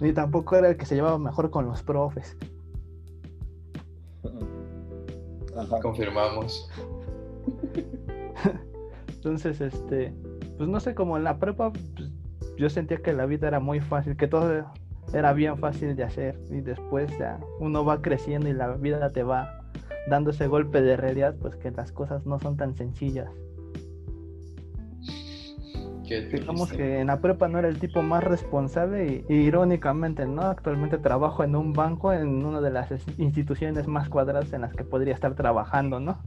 S5: Ni tampoco era el que se llevaba mejor con los profes.
S4: Ajá.
S1: Confirmamos.
S5: Entonces, este, pues no sé, como en la prepa, pues, yo sentía que la vida era muy fácil, que todo era bien fácil de hacer. Y después ya uno va creciendo y la vida te va dando ese golpe de realidad, pues que las cosas no son tan sencillas. Digamos que en la prepa no era el tipo más responsable y, y irónicamente, ¿no? Actualmente trabajo en un banco en una de las es- instituciones más cuadradas en las que podría estar trabajando, ¿no?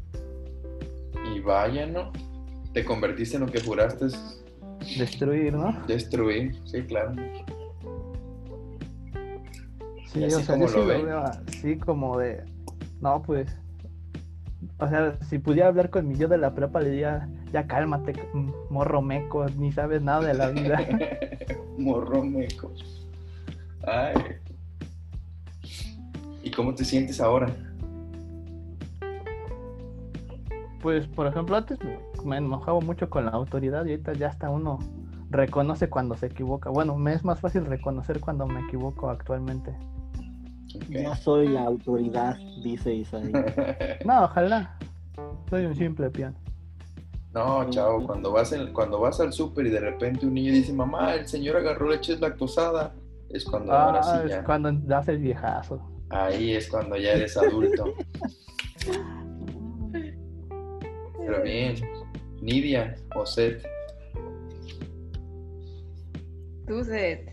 S1: Y vaya, ¿no? Te convertiste en lo que juraste
S5: Destruir, ¿no?
S1: destruir. Sí, claro.
S5: Sí,
S1: ¿Y
S5: o sea, sí
S1: lo
S5: veo así como de, no, pues, o sea, si pudiera hablar con mi yo de la prepa, le diría, ya cálmate, morro meco, ni sabes nada de la vida.
S1: Morro meco. Ay. ¿Y cómo te sientes ahora?
S5: Pues, por ejemplo, antes me enojaba mucho con la autoridad y ahorita ya hasta uno reconoce cuando se equivoca. Bueno, me es más fácil reconocer cuando me equivoco actualmente.
S1: Ok.
S4: Ya soy la autoridad, dice Isaí.
S5: No, ojalá. Soy un simple peón.
S1: No, chao, cuando vas, en- cuando vas al súper y de repente un niño dice, mamá, el señor agarró leche lactosada, es cuando ahora
S5: Ah,
S1: sí
S5: es
S1: ya.
S5: cuando das el viejazo.
S1: Ahí es cuando ya eres adulto. Pero bien. Nidia o Seth.
S3: Tú, Seth.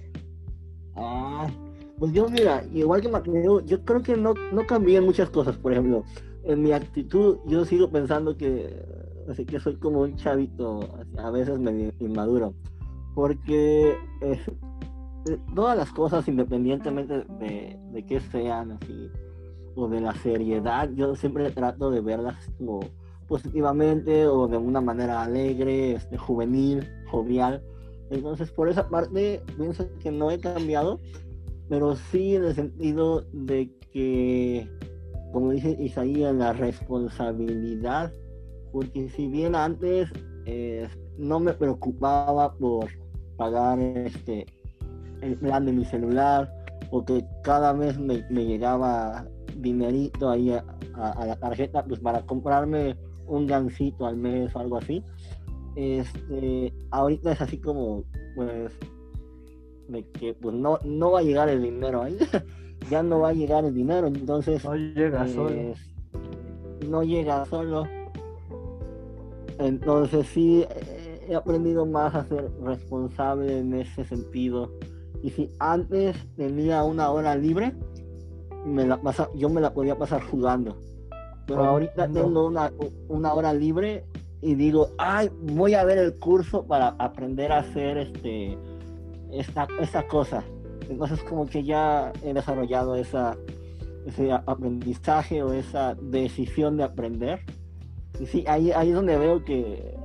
S4: Ah, pues yo, mira, igual que Mateo, yo creo que no, no cambié en muchas cosas. Por ejemplo, en mi actitud, yo sigo pensando que, así que soy como un chavito, a veces medio inmaduro. Porque eh, todas las cosas, independientemente de, de qué sean, así, o de la seriedad, yo siempre trato de verlas como positivamente o de una manera alegre, este, juvenil, jovial. Entonces, por esa parte, pienso que no he cambiado, pero sí en el sentido de que, como dice Isaías, la responsabilidad, porque si bien antes eh, no me preocupaba por pagar este el plan de mi celular o que cada mes me, me llegaba dinerito ahí a- a la tarjeta pues para comprarme un gancito al mes o algo así este ahorita es así como pues de que pues no no va a llegar el dinero ahí ya no va a llegar el dinero entonces
S5: No llega solo.
S4: eh, no llega solo entonces sí eh, he aprendido más a ser responsable en ese sentido y si antes tenía una hora libre me la pasa, yo me la podía pasar jugando pero
S5: Oh,
S4: ahorita
S5: no.
S4: tengo una, una hora libre y digo ay voy a ver el curso para aprender a hacer este esta, esta cosa. Entonces como que ya he desarrollado esa ese aprendizaje o esa decisión de aprender. Y sí ahí ahí es donde veo que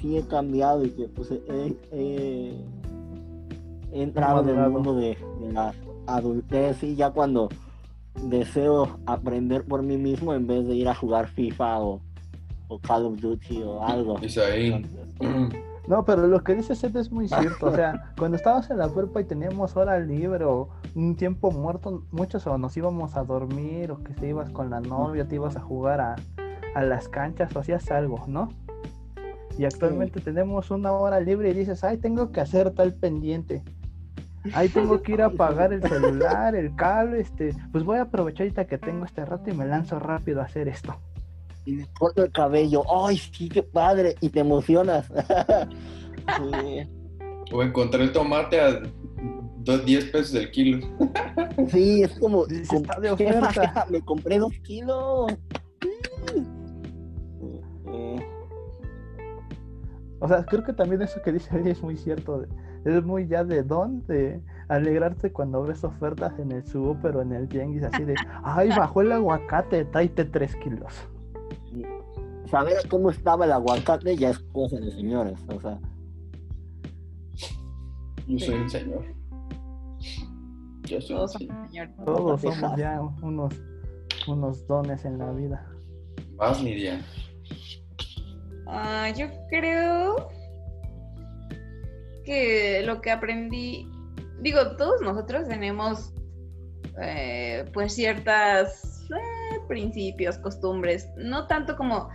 S4: sí he cambiado y que pues he, he- he entrado en el mundo de, de la adultez. Y ya cuando deseo aprender por mí mismo en vez de ir a jugar FIFA o, o Call of Duty o algo.
S5: No, pero lo que dice Seth es muy cierto. O sea, cuando estábamos en la prepa y teníamos hora libre o un tiempo muerto, muchos o nos íbamos a dormir o que te ibas con la novia, te ibas a jugar a, a las canchas o hacías algo, ¿no? Y actualmente tenemos una hora libre y dices, ay, tengo que hacer tal pendiente. Ay, tengo que ir a pagar el celular, el cable, este, pues voy a aprovechar ahorita que tengo este rato y me lanzo rápido a hacer esto.
S4: Y me corto el cabello ay sí qué padre y te emocionas Sí.
S1: O encontré el tomate a do- 10 pesos el kilo.
S4: Sí, es como, me compré dos kilos.
S5: O sea, creo que también eso que dice ella es muy cierto. Es muy ya de don de alegrarte cuando ves ofertas en el super o en el Tianguis así de, ay, bajó el aguacate, tráete tres kilos.
S4: Saber cómo estaba el aguacate ya es cosa de señores, o sea,
S1: Yo soy un señor. Yo soy un
S3: Todos
S1: señor.
S3: señores.
S5: Todos somos ya unos, unos dones en la vida.
S1: Vas, Nidia.
S3: Ah, yo creo que lo que aprendí, digo, todos nosotros tenemos eh, pues ciertas eh, principios, costumbres, no tanto como,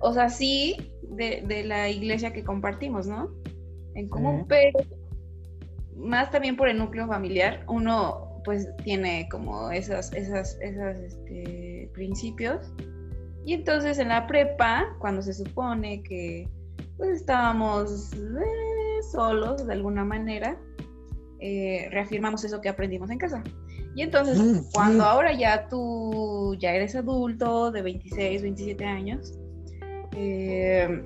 S3: o sea, sí de, de la iglesia que compartimos, ¿no? En común,
S5: Sí.
S3: pero más también por el núcleo familiar, uno pues tiene como esas, esas, esas este, principios. Y entonces en la prepa, cuando se supone que pues estábamos eh, solos de alguna manera, eh, reafirmamos eso que aprendimos en casa. Y entonces,
S4: Mm,
S3: cuando
S4: mm.
S3: ahora ya tú ya eres adulto de 26, 27 años, eh,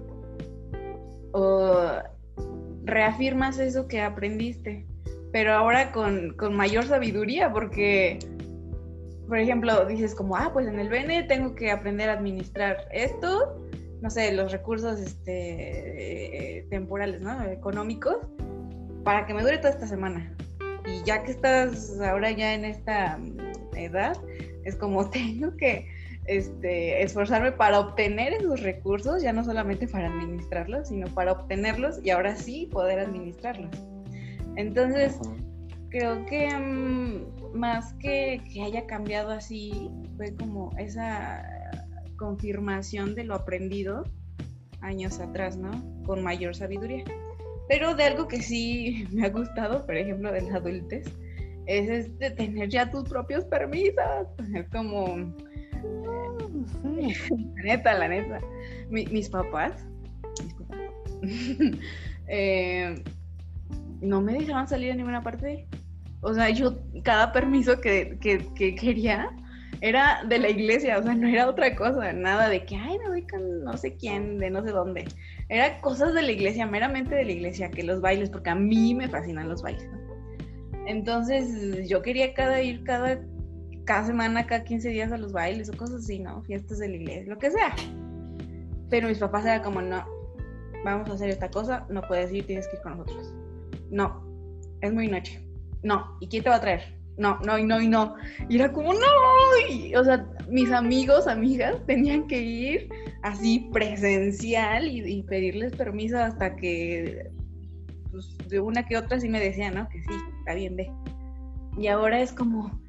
S3: reafirmas eso que aprendiste, pero ahora con, con mayor sabiduría, porque, por ejemplo, dices como, ah, pues en el BN tengo que aprender a administrar esto, no sé, los recursos este, eh, temporales, ¿no? Económicos, para que me dure toda esta semana. Y ya que estás ahora ya en esta mm, edad, es como tengo que este, esforzarme para obtener esos recursos, ya no solamente para administrarlos, sino para obtenerlos y ahora sí poder administrarlos. Entonces, creo que mm, más que que haya cambiado así, fue como esa confirmación de lo aprendido años atrás, ¿no? Con mayor sabiduría. Pero de algo que sí me ha gustado, por ejemplo, de la adultez, es este, tener ya tus propios permisos. Es como, la neta, la neta. Mi- mis papás, mis papás, eh, no me dejaban salir a ninguna parte. O sea, yo cada permiso que, que- que quería era de la iglesia, o sea, no era otra cosa, nada de que, ay, me voy con no sé quién, de no sé dónde. Era cosas de la iglesia, meramente de la iglesia, que los bailes, porque a mí me fascinan los bailes. Entonces, yo quería cada ir cada, cada semana, cada 15 días a los bailes o cosas así, ¿no? Fiestas de la iglesia, lo que sea. Pero mis papás eran como, no, vamos a hacer esta cosa, no puedes ir, tienes que ir con nosotros. No, es muy noche. No, ¿y quién te va a traer? No, no, y no, y no. Y era como, no. Y, o sea, mis amigos, amigas, tenían que ir así presencial y, y pedirles permiso hasta que, pues, de una que otra sí me decían, ¿no? Que sí, está bien, ve. Y ahora es como,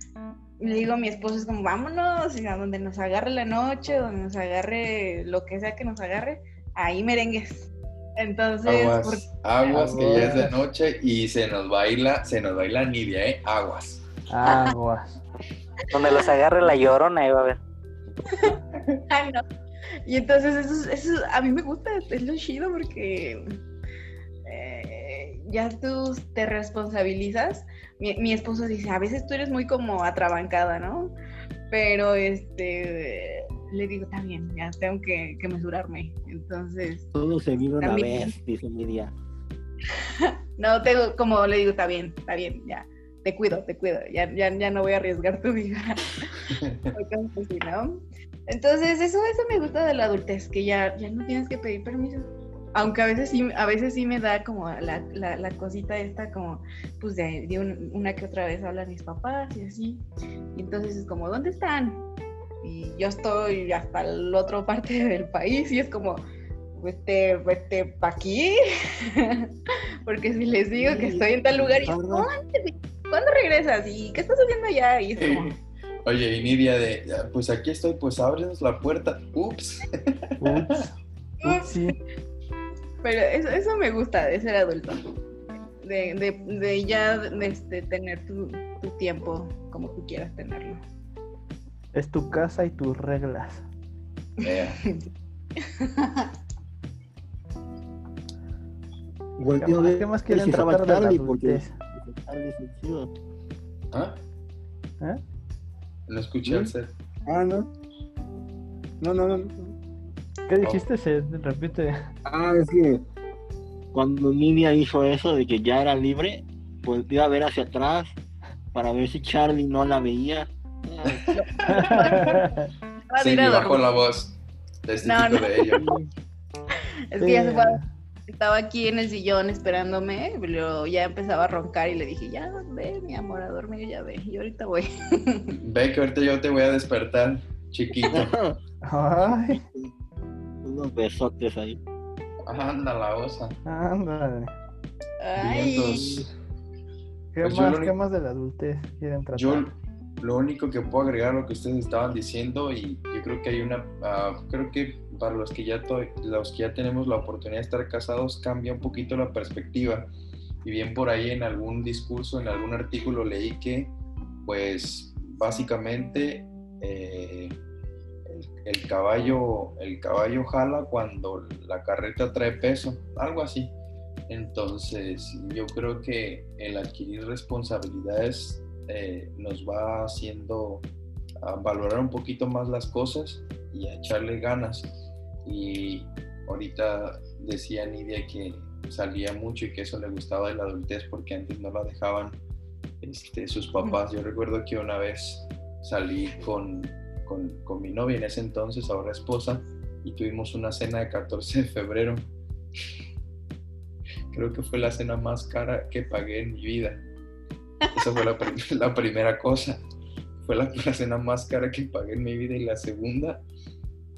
S3: le digo a mi esposo, es como, vámonos, y a donde nos agarre la noche, donde nos agarre lo que sea que nos agarre, ahí merengues. Entonces,
S1: Aguas,
S3: por-
S1: aguas, que ya es de noche y se nos baila, se nos baila Nidia, ¿eh? Aguas.
S5: Aguas.
S2: Donde los agarre la llorona, ahí va a ver.
S3: Ay, no. Y entonces eso, es- eso es- a mí me gusta, es lo chido porque eh, ya tú te responsabilizas. Mi, mi esposo dice, a veces tú eres muy como atrabancada, ¿no? Pero este, le digo, está bien, ya tengo que, que mesurarme. Entonces,
S4: todo se vive una
S3: También.
S4: vez, dice Lidia.
S3: no tengo, como le digo, está bien, está bien, ya. Te cuido, te cuido, ya, ya, ya no voy a arriesgar tu vida. Así, ¿no? Entonces, eso, eso me gusta de la adultez, que ya, ya no tienes que pedir permiso. Aunque a veces sí, a veces sí me da como la, la, la cosita esta, como, pues de, de un- una que otra vez hablan mis papás y así. Y entonces es como, ¿dónde están? Y yo estoy hasta la otra parte del país y es como, vete, vete pa' aquí. Porque si les digo que estoy en tal lugar y. ¿Cuándo regresas? ¿Y qué estás haciendo allá? Y es como,
S1: Oye, y Nidia de, "Ya, pues aquí estoy, pues ábrenos la puerta. Ups.
S5: Ups. Ups, sí.
S3: Pero eso, eso me gusta de ser adulto. De, de, de ya de, este, tener tu, tu tiempo como tú quieras tenerlo.
S5: Es tu casa y tus reglas.
S4: Ver
S5: ¿Qué más
S4: si
S5: quieren
S4: estaba
S5: tratar de la
S4: Charlie porque chido.
S1: ¿Ah?
S5: ¿Eh?
S1: No escuché al set.
S4: Ah, no. No, no, no.
S5: ¿Qué dijiste? Se repite.
S4: Ah, es que cuando Nidia hizo eso de que ya era libre, pues iba a ver hacia atrás para ver si Charlie no la veía.
S1: Sí, me bajó la voz. Es
S3: No,
S1: típico
S3: no.
S1: de ello.
S3: Es que ya se fue. Estaba aquí en el sillón esperándome, pero ya empezaba a roncar y le dije, ya ve, mi amor, a dormir, ya ve. Y ahorita voy.
S1: Ve que ahorita yo te voy a despertar, chiquito.
S5: Ay,
S4: Unos besotes ahí.
S1: Anda la osa.
S5: ándale.
S3: Ay.
S5: ¿Qué
S1: Pues
S5: más,
S1: lo
S5: ¿Qué
S1: único-
S5: más de la adultez quieren tratar?
S1: Yo lo único que puedo agregar a lo que ustedes estaban diciendo y yo creo que hay una, ah, creo que para los que ya los que ya tenemos la oportunidad de estar casados cambia un poquito la perspectiva y bien por ahí en algún discurso, en algún artículo leí que pues básicamente eh, el, el caballo el caballo jala cuando la carreta trae peso, algo así. Entonces, yo creo que el adquirir responsabilidades eh, nos va haciendo a valorar un poquito más las cosas y a echarle ganas. Y ahorita decía Nidia que salía mucho y que eso le gustaba de la adultez porque antes no la dejaban este, sus papás. Yo recuerdo que una vez salí con, con, con mi novia en ese entonces, ahora esposa, y tuvimos una cena de 14 de febrero. Creo que fue la cena más cara que pagué en mi vida. Esa fue la, prim- la primera cosa. Fue la, la cena más cara que pagué en mi vida. Y la segunda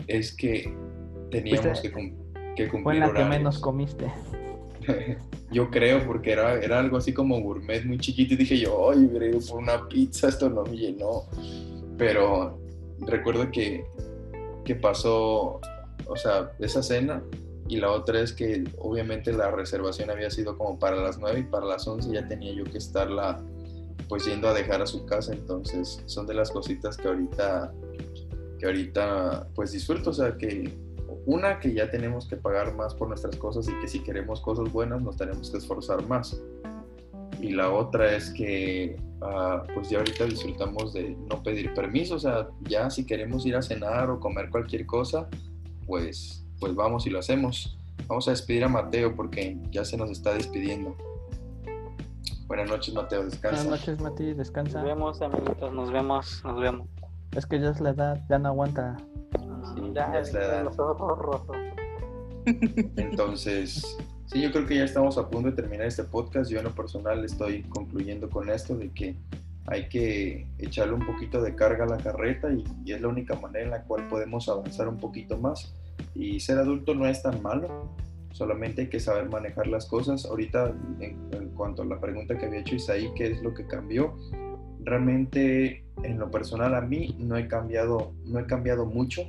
S1: es que teníamos que, cum- que cumplir
S5: Fue la que menos comiste.
S1: Yo creo, porque era, era algo así como gourmet muy chiquito y dije yo, ay, hubiera ido por una pizza, esto no me llenó. Pero recuerdo que, que pasó, o sea, esa cena y la otra es que obviamente la reservación había sido como para las 9 y para las 11 ya tenía yo que estarla pues yendo a dejar a su casa, entonces son de las cositas que ahorita, que ahorita pues disfruto, o sea, que una, que ya tenemos que pagar más por nuestras cosas y que si queremos cosas buenas nos tenemos que esforzar más. Y la otra es que ah, pues ya ahorita disfrutamos de no pedir permiso, o sea, ya si queremos ir a cenar o comer cualquier cosa, pues, pues vamos y lo hacemos. Vamos a despedir a Mateo porque ya se nos está despidiendo. Buenas noches, Mateo, descansa.
S5: Buenas noches, Mati, descansa.
S2: Nos vemos, amiguitos, nos vemos, nos vemos.
S5: Es que ya es la edad, ya no aguanta.
S1: Sí,
S2: ya,
S1: ya es la edad.
S2: los ojos rojos.
S1: Entonces, sí, yo creo que ya estamos a punto de terminar este podcast. Yo en lo personal estoy concluyendo con esto de que hay que echarle un poquito de carga a la carreta y, y es la única manera en la cual podemos avanzar un poquito más. Y ser adulto no es tan malo, solamente hay que saber manejar las cosas. Ahorita, en, cuanto a la pregunta que había hecho Isaí, ¿qué es lo que cambió? Realmente, en lo personal a mí no he cambiado, no he cambiado mucho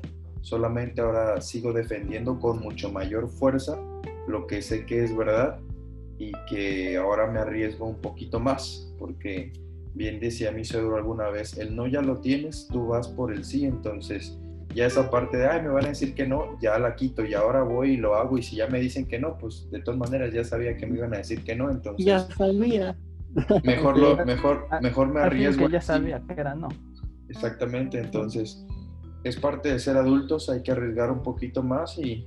S1: solamente ahora sigo defendiendo con mucho mayor fuerza lo que sé que es verdad y que ahora me arriesgo un poquito más, porque bien decía mi suegro alguna vez, el no ya lo tienes, tú vas por el sí, entonces ya esa parte de, ay, me van a decir que no, ya la quito y ahora voy y lo hago y si ya me dicen que no, pues de todas maneras ya sabía que me iban a decir que no, entonces
S4: Ya sabía.
S1: mejor, lo, mejor, mejor me
S5: fin
S1: arriesgo.
S5: que ya sabía que era no.
S1: Exactamente, entonces es parte de ser adultos, hay que arriesgar un poquito más y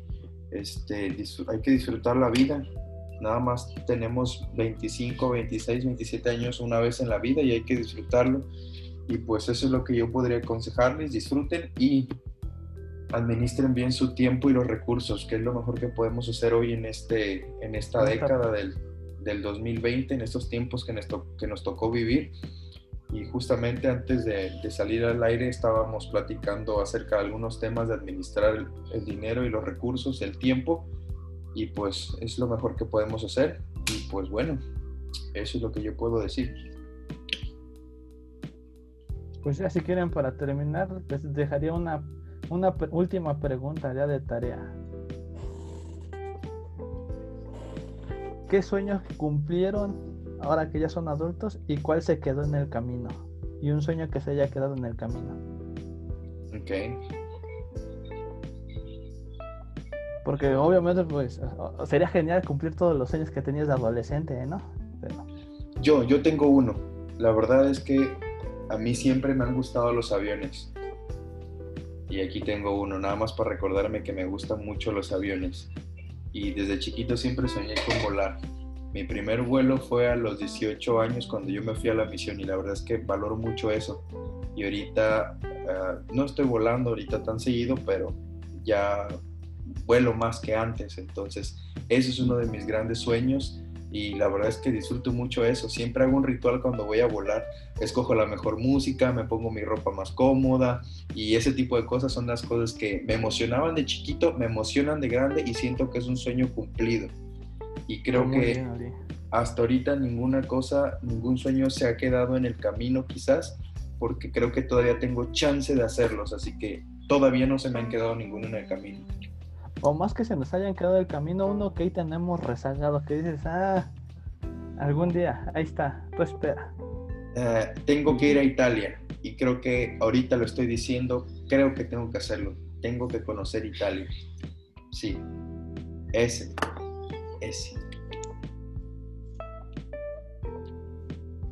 S1: este, hay que disfrutar la vida. Nada más tenemos 25, 26, 27 años una vez en la vida y hay que disfrutarlo. Y pues eso es lo que yo podría aconsejarles, disfruten y administren bien su tiempo y los recursos, que es lo mejor que podemos hacer hoy en, este, en esta década del, del 2020, en estos tiempos que nos, to- que nos tocó vivir. Y justamente antes de, de salir al aire estábamos platicando acerca de algunos temas de administrar el, el dinero y los recursos, el tiempo, y pues es lo mejor que podemos hacer. Y pues bueno, eso es lo que yo puedo decir.
S5: Pues ya si quieren para terminar, les dejaría una, una pre- última pregunta ya de tarea. ¿Qué sueños cumplieron ahora que ya son adultos y cuál se quedó en el camino? Y un sueño que se haya quedado en el camino.
S1: Ok.
S5: Porque obviamente pues sería genial cumplir todos los sueños que tenías de adolescente, ¿no? Pero
S1: yo, yo tengo uno. La verdad es que a mí siempre me han gustado los aviones. Y aquí tengo uno, nada más para recordarme que me gustan mucho los aviones. Y desde chiquito siempre soñé con volar. Mi primer vuelo fue a los 18 años cuando yo me fui a la misión y la verdad es que valoro mucho eso. Y ahorita ah, no estoy volando ahorita tan seguido, pero ya vuelo más que antes. Entonces, eso es uno de mis grandes sueños y la verdad es que disfruto mucho eso. Siempre hago un ritual cuando voy a volar. Escojo la mejor música, me pongo mi ropa más cómoda y ese tipo de cosas son las cosas que me emocionaban de chiquito, me emocionan de grande y siento que es un sueño cumplido. Y creo
S5: Muy
S1: que
S5: bien,
S1: hasta ahorita ninguna cosa, ningún sueño se ha quedado en el camino quizás, porque creo que todavía tengo chance de hacerlos, así que todavía no se me han quedado ninguno en el camino.
S5: O más que se nos hayan quedado el camino, uno que ahí tenemos rezagado, que dices, ah, algún día, ahí está, tú espera.
S1: Eh, tengo que ir a Italia y creo que ahorita lo estoy diciendo, creo que tengo que hacerlo, tengo que conocer Italia. Sí, ese, ese.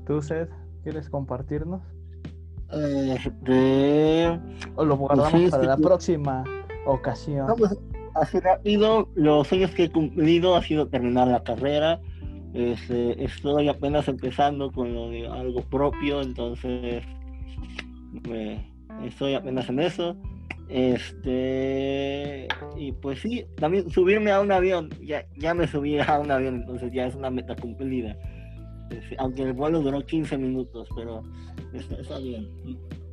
S5: ¿Tú, Seth, quieres compartirnos?
S4: Este,
S5: ¿O lo guardamos
S4: sí,
S5: para
S4: sí,
S5: la
S4: sí.
S5: próxima ocasión?
S4: no, pues, así rápido, los sueños que he cumplido ha sido terminar la carrera. Este, estoy apenas empezando con lo de algo propio, entonces me- estoy apenas en eso. Este, y pues sí, también subirme a un avión, ya, ya me subí a un avión, entonces ya es una meta cumplida. Este, aunque el vuelo duró 15 minutos, pero está, está bien.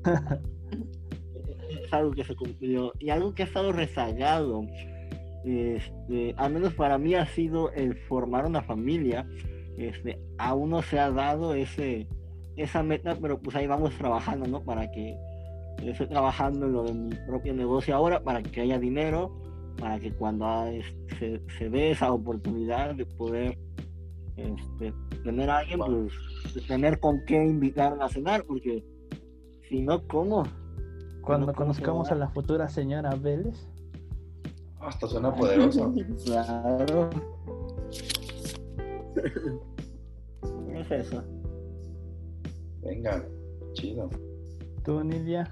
S4: es algo que se cumplió y algo que ha estado rezagado este, al menos para mí ha sido el formar una familia este, aún no se ha dado ese esa meta pero pues ahí vamos trabajando no para que estoy trabajando en lo de mi propio negocio ahora para que haya dinero para que cuando ah, este, se, se dé esa oportunidad de poder este, tener a alguien pues de tener con qué invitar a cenar porque si no cómo
S5: Cuando
S4: no, ¿cómo se
S5: conozcamos a la futura señora Vélez.
S1: Hasta suena poderoso.
S4: Claro. es eso.
S1: Venga, chido.
S5: ¿Tú, Nidia?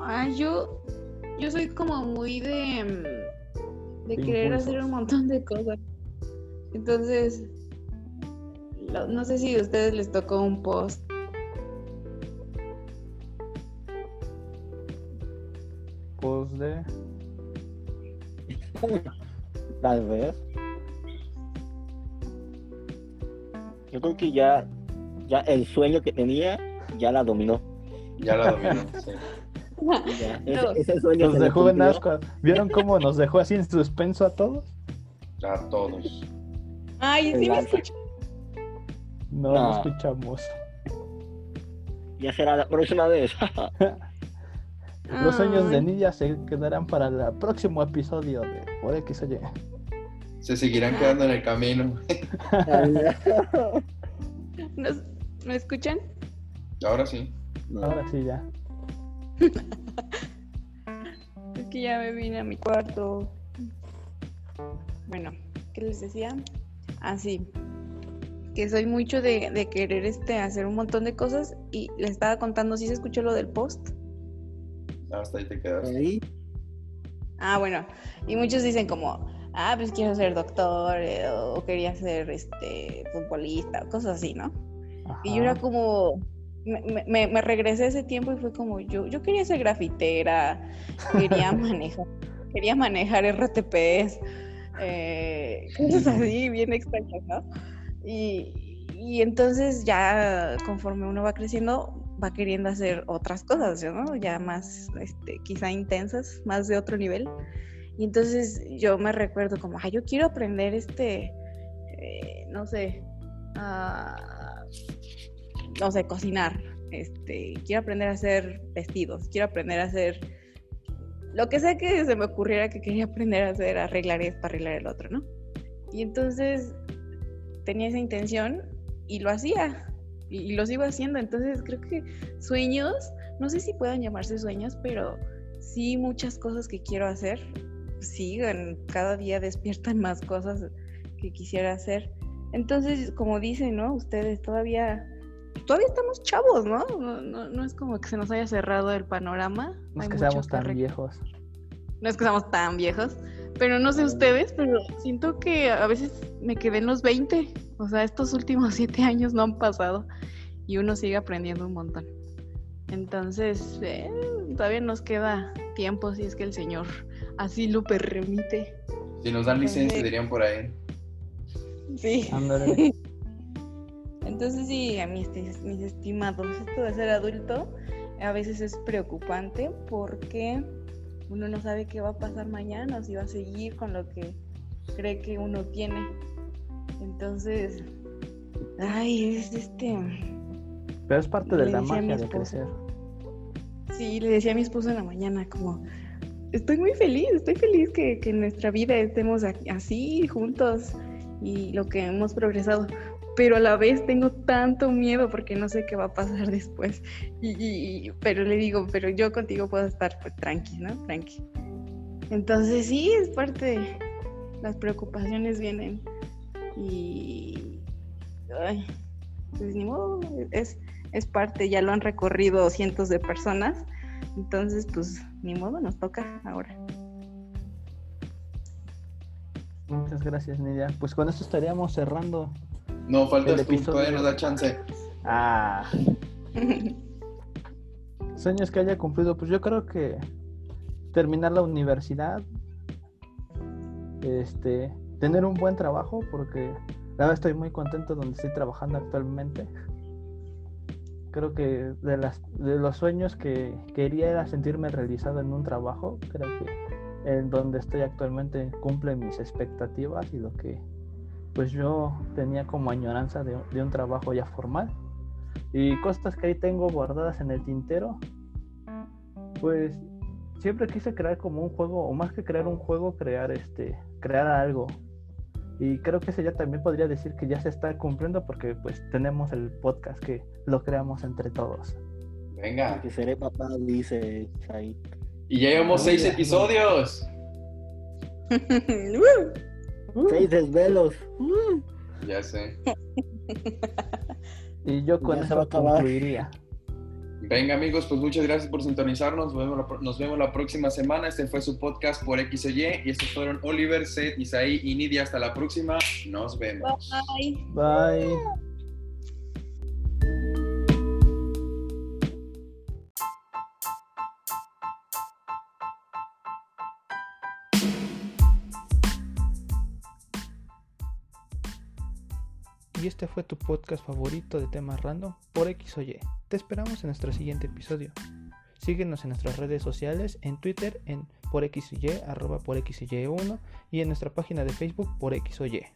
S3: Ah, yo, yo soy como muy de, mm, de querer
S5: impulsos.
S3: hacer un montón de cosas. Entonces, lo- no sé si a ustedes les tocó un post
S5: Pues de...
S4: Tal vez. Yo creo que ya, ya el sueño que tenía ya la dominó.
S1: Ya la dominó. sí.
S4: Ya,
S3: No.
S4: ese, ese sueño
S5: Nos dejó en asco. ¿Vieron cómo nos dejó así en suspenso a todos?
S1: A todos.
S3: Ay, sí me
S4: Relaxa.
S3: escucho.
S5: No,
S4: No.
S5: lo escuchamos.
S4: Ya será la próxima vez.
S5: Los sueños de. Nidia se quedarán para el próximo episodio de Por X o Y.
S1: Se seguirán quedando en el camino.
S3: ¿Nos- ¿Me escuchan?
S1: Ahora sí.
S5: Ahora sí ya.
S3: Es que ya me vine a mi cuarto. Bueno, ¿qué les decía? Así. que soy mucho de, de querer este, hacer un montón de cosas y les estaba contando si se escuchó lo del post.
S1: Hasta ahí te quedas.
S4: Ahí,
S3: Ah, bueno, y muchos dicen como, ah, pues quiero ser doctor eh, o quería ser este futbolista, cosas así, ¿no? Y yo era como, me, me, me regresé a ese tiempo y fue como, yo, yo quería ser grafitera, quería manejar, quería manejar RTPs, eh, cosas así, bien extrañas, ¿no? Y, y entonces ya conforme uno va creciendo, va queriendo hacer otras cosas, ¿no? Ya más, este, quizá intensas, más de otro nivel. Y entonces yo me recuerdo como, ay, yo quiero aprender este, eh, no sé, a no sé, cocinar. Este, quiero aprender a hacer vestidos, quiero aprender a hacer lo que sea que se me ocurriera que quería aprender a hacer, arreglar esto, arreglar el otro, ¿no? Y entonces tenía esa intención y lo hacía y, lo sigo haciendo. Entonces creo que sueños, no sé si puedan llamarse sueños, pero sí muchas cosas que quiero hacer siguen, cada día despiertan más cosas que quisiera hacer Entonces, como dicen, ¿no? Ustedes todavía, todavía estamos chavos, ¿no? No, no, no es como que se nos haya cerrado el panorama.
S5: No es
S3: Hay
S5: que seamos tan viejos.
S3: No es que seamos tan viejos, pero no sé ustedes, pero siento que a veces me quedé en los 20. O sea, estos últimos siete años no han pasado y uno sigue aprendiendo un montón. Entonces, eh, todavía nos queda tiempo si es que el Señor así lo permite.
S1: Si nos dan licencia, dirían por ahí.
S3: Sí.
S5: Ándale.
S3: Entonces sí, a mis, mis estimados, esto de ser adulto a veces es preocupante porque uno no sabe qué va a pasar mañana, o si va a seguir con lo que cree que uno tiene. Entonces, ay, es este...
S5: Pero es parte de la magia de crecer.
S3: Sí, le decía a mi esposo en la mañana como, estoy muy feliz, estoy feliz que, que en nuestra vida estemos así juntos y lo que hemos progresado, pero a la vez tengo tanto miedo porque no sé qué va a pasar después. Y, y- y- pero le digo, pero yo contigo puedo estar pues, tranqui, ¿no? Tranqui. Entonces sí, es parte, las preocupaciones vienen y... Ay, pues ni modo, es, es parte, ya lo han recorrido cientos de personas, entonces pues ni modo, nos toca ahora.
S5: Muchas gracias, Nidia. Pues con esto estaríamos cerrando.
S1: No, faltas
S5: El
S1: tú,
S5: episodio-
S1: todavía nos da chance.
S5: Ah, sueños que haya cumplido. Pues yo creo que terminar la universidad, este, tener un buen trabajo, porque la estoy muy contento donde estoy trabajando actualmente. Creo que de, las, de los sueños que quería era sentirme realizado en un trabajo. Creo que en donde estoy actualmente cumple mis expectativas y lo que pues yo tenía como añoranza de, de un trabajo ya formal. Y cosas que ahí tengo guardadas en el tintero, pues siempre quise crear como un juego, o más que crear un juego, crear este, crear algo. Y creo que ese ya también podría decir que ya se está cumpliendo porque pues tenemos el podcast que lo creamos entre todos.
S1: Venga.
S4: Que seré papá, dice ahí.
S1: Y ya llevamos seis episodios.
S3: Uh,
S4: Seis desvelos.
S1: Ya sé.
S5: Y yo con
S4: Ya
S5: eso concluiría.
S1: Venga amigos, pues muchas gracias por sintonizarnos. Nos vemos, la, pro- nos vemos la próxima semana. Este fue su podcast por X o Y. Y estos fueron Oliver, Seth, Isaí y Nidia. Hasta la próxima. Nos vemos.
S3: bye.
S5: Bye. Y este fue tu podcast favorito de temas random por X. Te esperamos en nuestro siguiente episodio. Síguenos en nuestras redes sociales, en Twitter en por X o Y, arroba por X o Y 1 y en nuestra página de Facebook por X o Y.